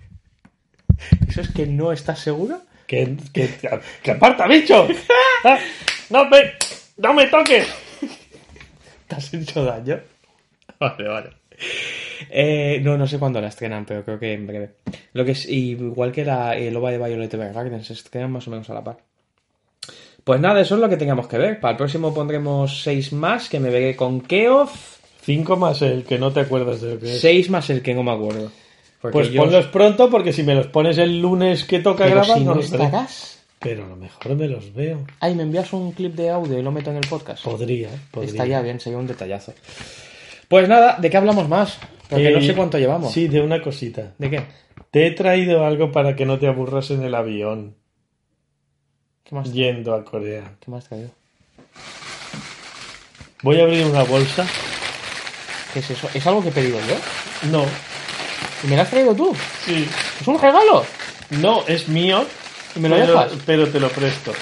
¿Eso es [LAUGHS] que no estás seguro? Que, que, que aparta, bicho. [LAUGHS] Ah, No me, no me toques. ¿Te has hecho daño? Vale, vale. Eh, no, no sé cuándo la estrenan, pero creo que en breve. Lo que es, igual que la el OVA de Violet Evergarden, se estrenan más o menos a la par. Pues nada, eso es lo que teníamos que ver. Para el próximo pondremos seis más, que me veré con Keoth. Cinco más el que no te acuerdas de lo que es. Seis más el que no me acuerdo. Porque Pues yo- ponlos pronto porque si me los pones el lunes que toca Pero grabar si no no los estarás. Pero a lo mejor me los veo. Ay, me envías un clip de audio y lo meto en el podcast. Podría, podría. Estaría bien, sería un detallazo. Pues nada, ¿de qué hablamos más? Porque no Eh, sé cuánto llevamos. Sí, de una cosita. ¿De qué? Te he traído algo para que no te aburras en el avión ¿Qué más, yendo a Corea. ¿Qué más traído? Voy a abrir una bolsa. ¿Qué es eso? ¿Es algo que he pedido yo? No, ¿Y me lo has traído tú? sí. ¿Es un regalo? No, es mío. ¿Y me lo pero, dejas? pero te lo presto.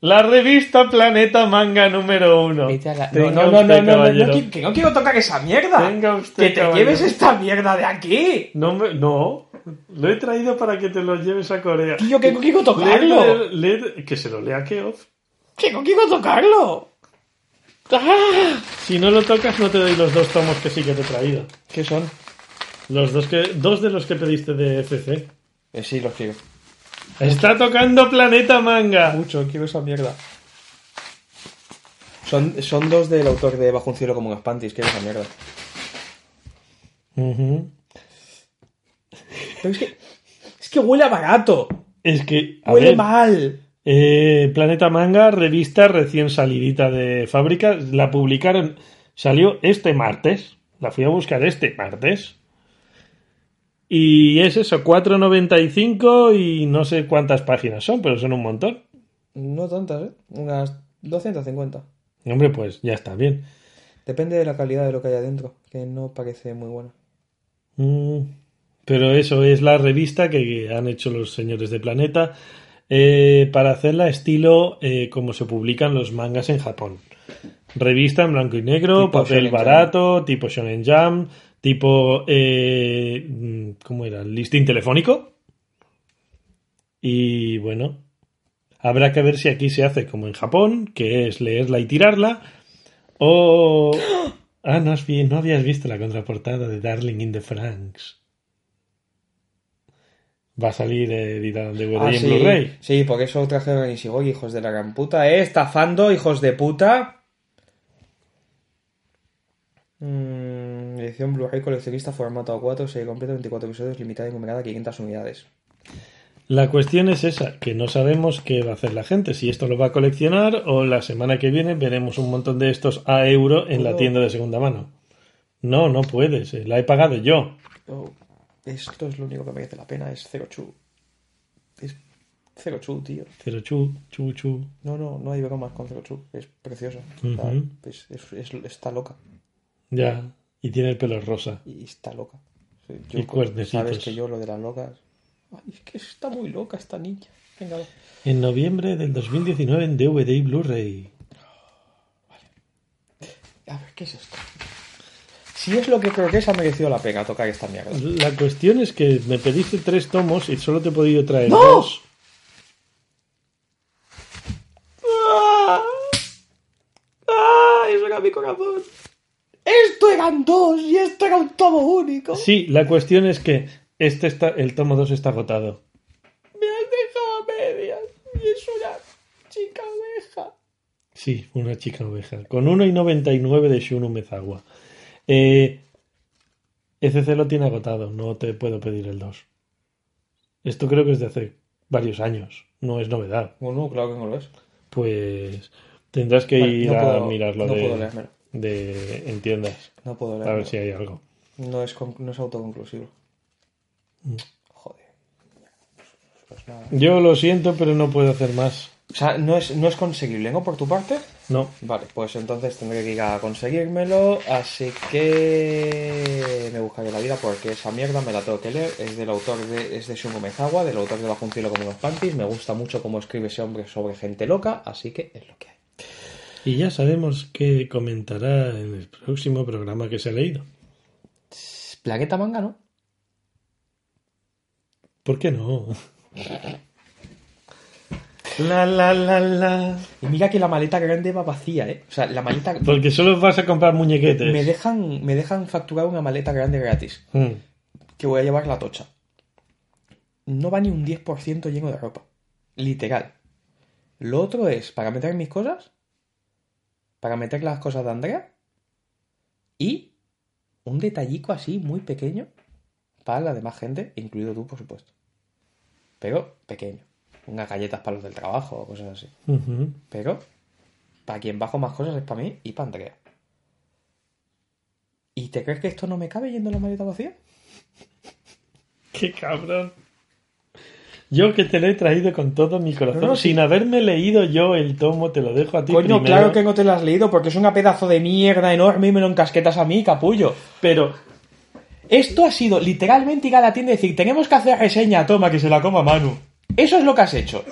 La revista Planeta Manga número uno. La- No, no, no, no, no, no, no, que- no quiero tocar esa mierda. Usted, Que te caballero. lleves esta mierda de aquí. No, me- no, lo he traído para que te lo lleves a Corea. Tío, que no quiero tocarlo. que se lo lea Keoz. Que no quiero tocarlo. ¡Ah! Si no lo tocas, no te doy los dos tomos que sí que te he traído. ¿Qué son? Los dos que, dos de los que pediste de FC. Eh, sí, los quiero. Está tocando Planeta Manga. Mucho, quiero esa mierda. Son, son dos del autor de Bajo un cielo como unos panties, quiero esa mierda. Pero es que. Es que huele a barato. Es que, a Huele ver, mal. Eh, Planeta Manga, revista recién salidita de fábrica, la publicaron, salió este martes, la fui a buscar este martes. Y es eso, 4.95 y no sé cuántas páginas son, pero son un montón. No tantas, ¿eh? Unas 250. Hombre, pues ya está bien. Depende de la calidad de lo que haya dentro, que no parece muy buena. Mm, Pero eso es la revista que han hecho los señores de Planeta eh, para hacerla estilo eh, como se publican los mangas en Japón. Revista en blanco y negro, Tipo papel barato, tipo Shonen Jam, tipo... eh, mm, ¿Cómo era? Listín telefónico. Y bueno, habrá que ver si aquí se hace como en Japón, que es leerla y tirarla, o... [GASPS] Ah, no, has no habías visto la contraportada de Darling in the Franks. Va a salir editada en DVD Ah, y en sí. Blu-ray. Sí, porque eso trajeron y sigo, hijos de la gran puta, ¿eh? Estafando, hijos de puta. Mm, edición Blu-ray coleccionista formato A4, serie completa, 24 episodios, limitada y numerada a 500 unidades. La cuestión es esa, que no sabemos qué va a hacer la gente, si esto lo va a coleccionar o la semana que viene veremos un montón de estos a euro en la Puedo- tienda de segunda mano. No, no puedes, eh, la he pagado yo. Oh, esto es lo único que merece la pena, es Zero Chu. Es Zero Chu, tío. Cero chu, chu, chu. No, no, no hay bromas con Zero Chu. Es preciosa. Está, Ujú. es- es- es- está loca. Ya, y tiene el pelo rosa. Y está loca. Y cuernecitos. Sabes que yo lo de las locas... Ay, es que está muy loca esta niña. Venga, va. En noviembre del 2019 en DVD y Blu-ray. A ver, ¿qué es esto? Si es lo que creo que es, ha merecido la pena tocar esta mierda. La cuestión es que me pediste tres tomos y solo te he podido traer ¡No! dos. ¡Ah! ¡Ah! Eso era mi corazón. Esto eran dos y esto era un tomo único. Sí, la cuestión es que este está, el tomo 2 está agotado. Me has dejado a medias. Y es una chica oveja. Sí, una chica oveja. Con 1,99 de Shunu Mezawa. Eh, ECC lo tiene agotado, no te puedo pedir el 2. Esto creo que es de hace varios años, no es novedad. Bueno, claro que no lo es. Pues tendrás que Vale, ir no a mirarlo no de, de- en tiendas, No puedo a leerlo. ver si hay algo. No es, no es autoconclusivo. Mm. Joder. Pues nada. Yo lo siento, pero no puedo hacer más. O sea, no es, no es conseguible, ¿no? Por tu parte. No. Vale, pues entonces tendré que ir a conseguírmelo. Así que me buscaré la vida porque esa mierda me la tengo que leer. Es del autor de, es de Shungo Mezawa, del autor de Bajo un cielo como unos panties. Me gusta mucho cómo escribe ese hombre sobre gente loca, así que es lo que hay. Y ya sabemos que comentará en el próximo programa que se ha leído. Planeta manga, ¿no? ¿Por qué no? [LAUGHS] La la la la. Y mira que la maleta grande va vacía, ¿eh? O sea, la maleta... Porque solo vas a comprar muñequetes. Me dejan, me dejan facturar una maleta grande gratis. Mm. que voy a llevar la tocha. No va ni un 10% lleno de ropa. Literal. Lo otro es para meter mis cosas, para meter las cosas de Andrea y un detallico así muy pequeño para la demás gente, incluido tú, por supuesto. Pero pequeño. Unas galletas para los del trabajo o cosas así. Pero para quien bajo más cosas es para mí y para Andrea. ¿Y te crees que esto no me cabe yendo en la maleta vacía? [LAUGHS] Qué cabrón. Yo que te lo he traído con todo mi corazón, No, no, sí. sin haberme leído yo el tomo, te lo dejo a ti Coño, primero. claro que no te lo has leído porque es una pedazo de mierda enorme y me lo encasquetas a mí, capullo. Pero Esto ha sido literalmente ir a la tienda y decir, tenemos que hacer reseña, toma, que se la coma Manu. Eso es lo que has hecho.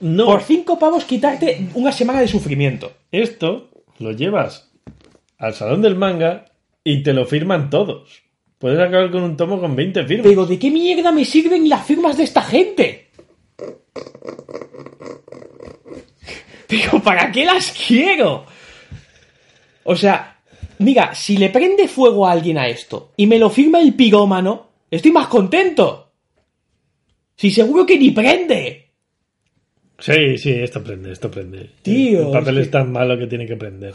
no, Por cinco pavos quitarte una semana de sufrimiento. esto lo llevas al salón del manga y te lo firman todos. Puedes acabar con un tomo con 20 firmas. Pero ¿de qué mierda me sirven las firmas de esta gente? Pero ¿para qué las quiero? O sea, mira, si le prende fuego a alguien a esto y me lo firma el pirómano, estoy más contento. Si seguro que ni prende. Sí, sí, esto prende, esto prende. Tío, El papel es que- tan malo que tiene que prender.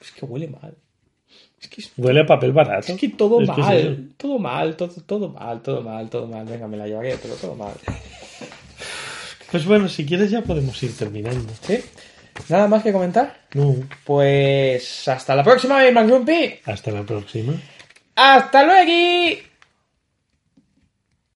Es que huele mal. Es que, es, Huele a papel barato. es que todo Es que es mal. todo mal, todo, todo mal, todo mal, todo mal. Venga, me la llevaré, pero todo mal. Pues bueno, si quieres ya podemos ir terminando. ¿Sí? ¿Nada más que comentar? No, Pues hasta la próxima, Mac Grumpy. hasta la próxima. ¡Hasta luego!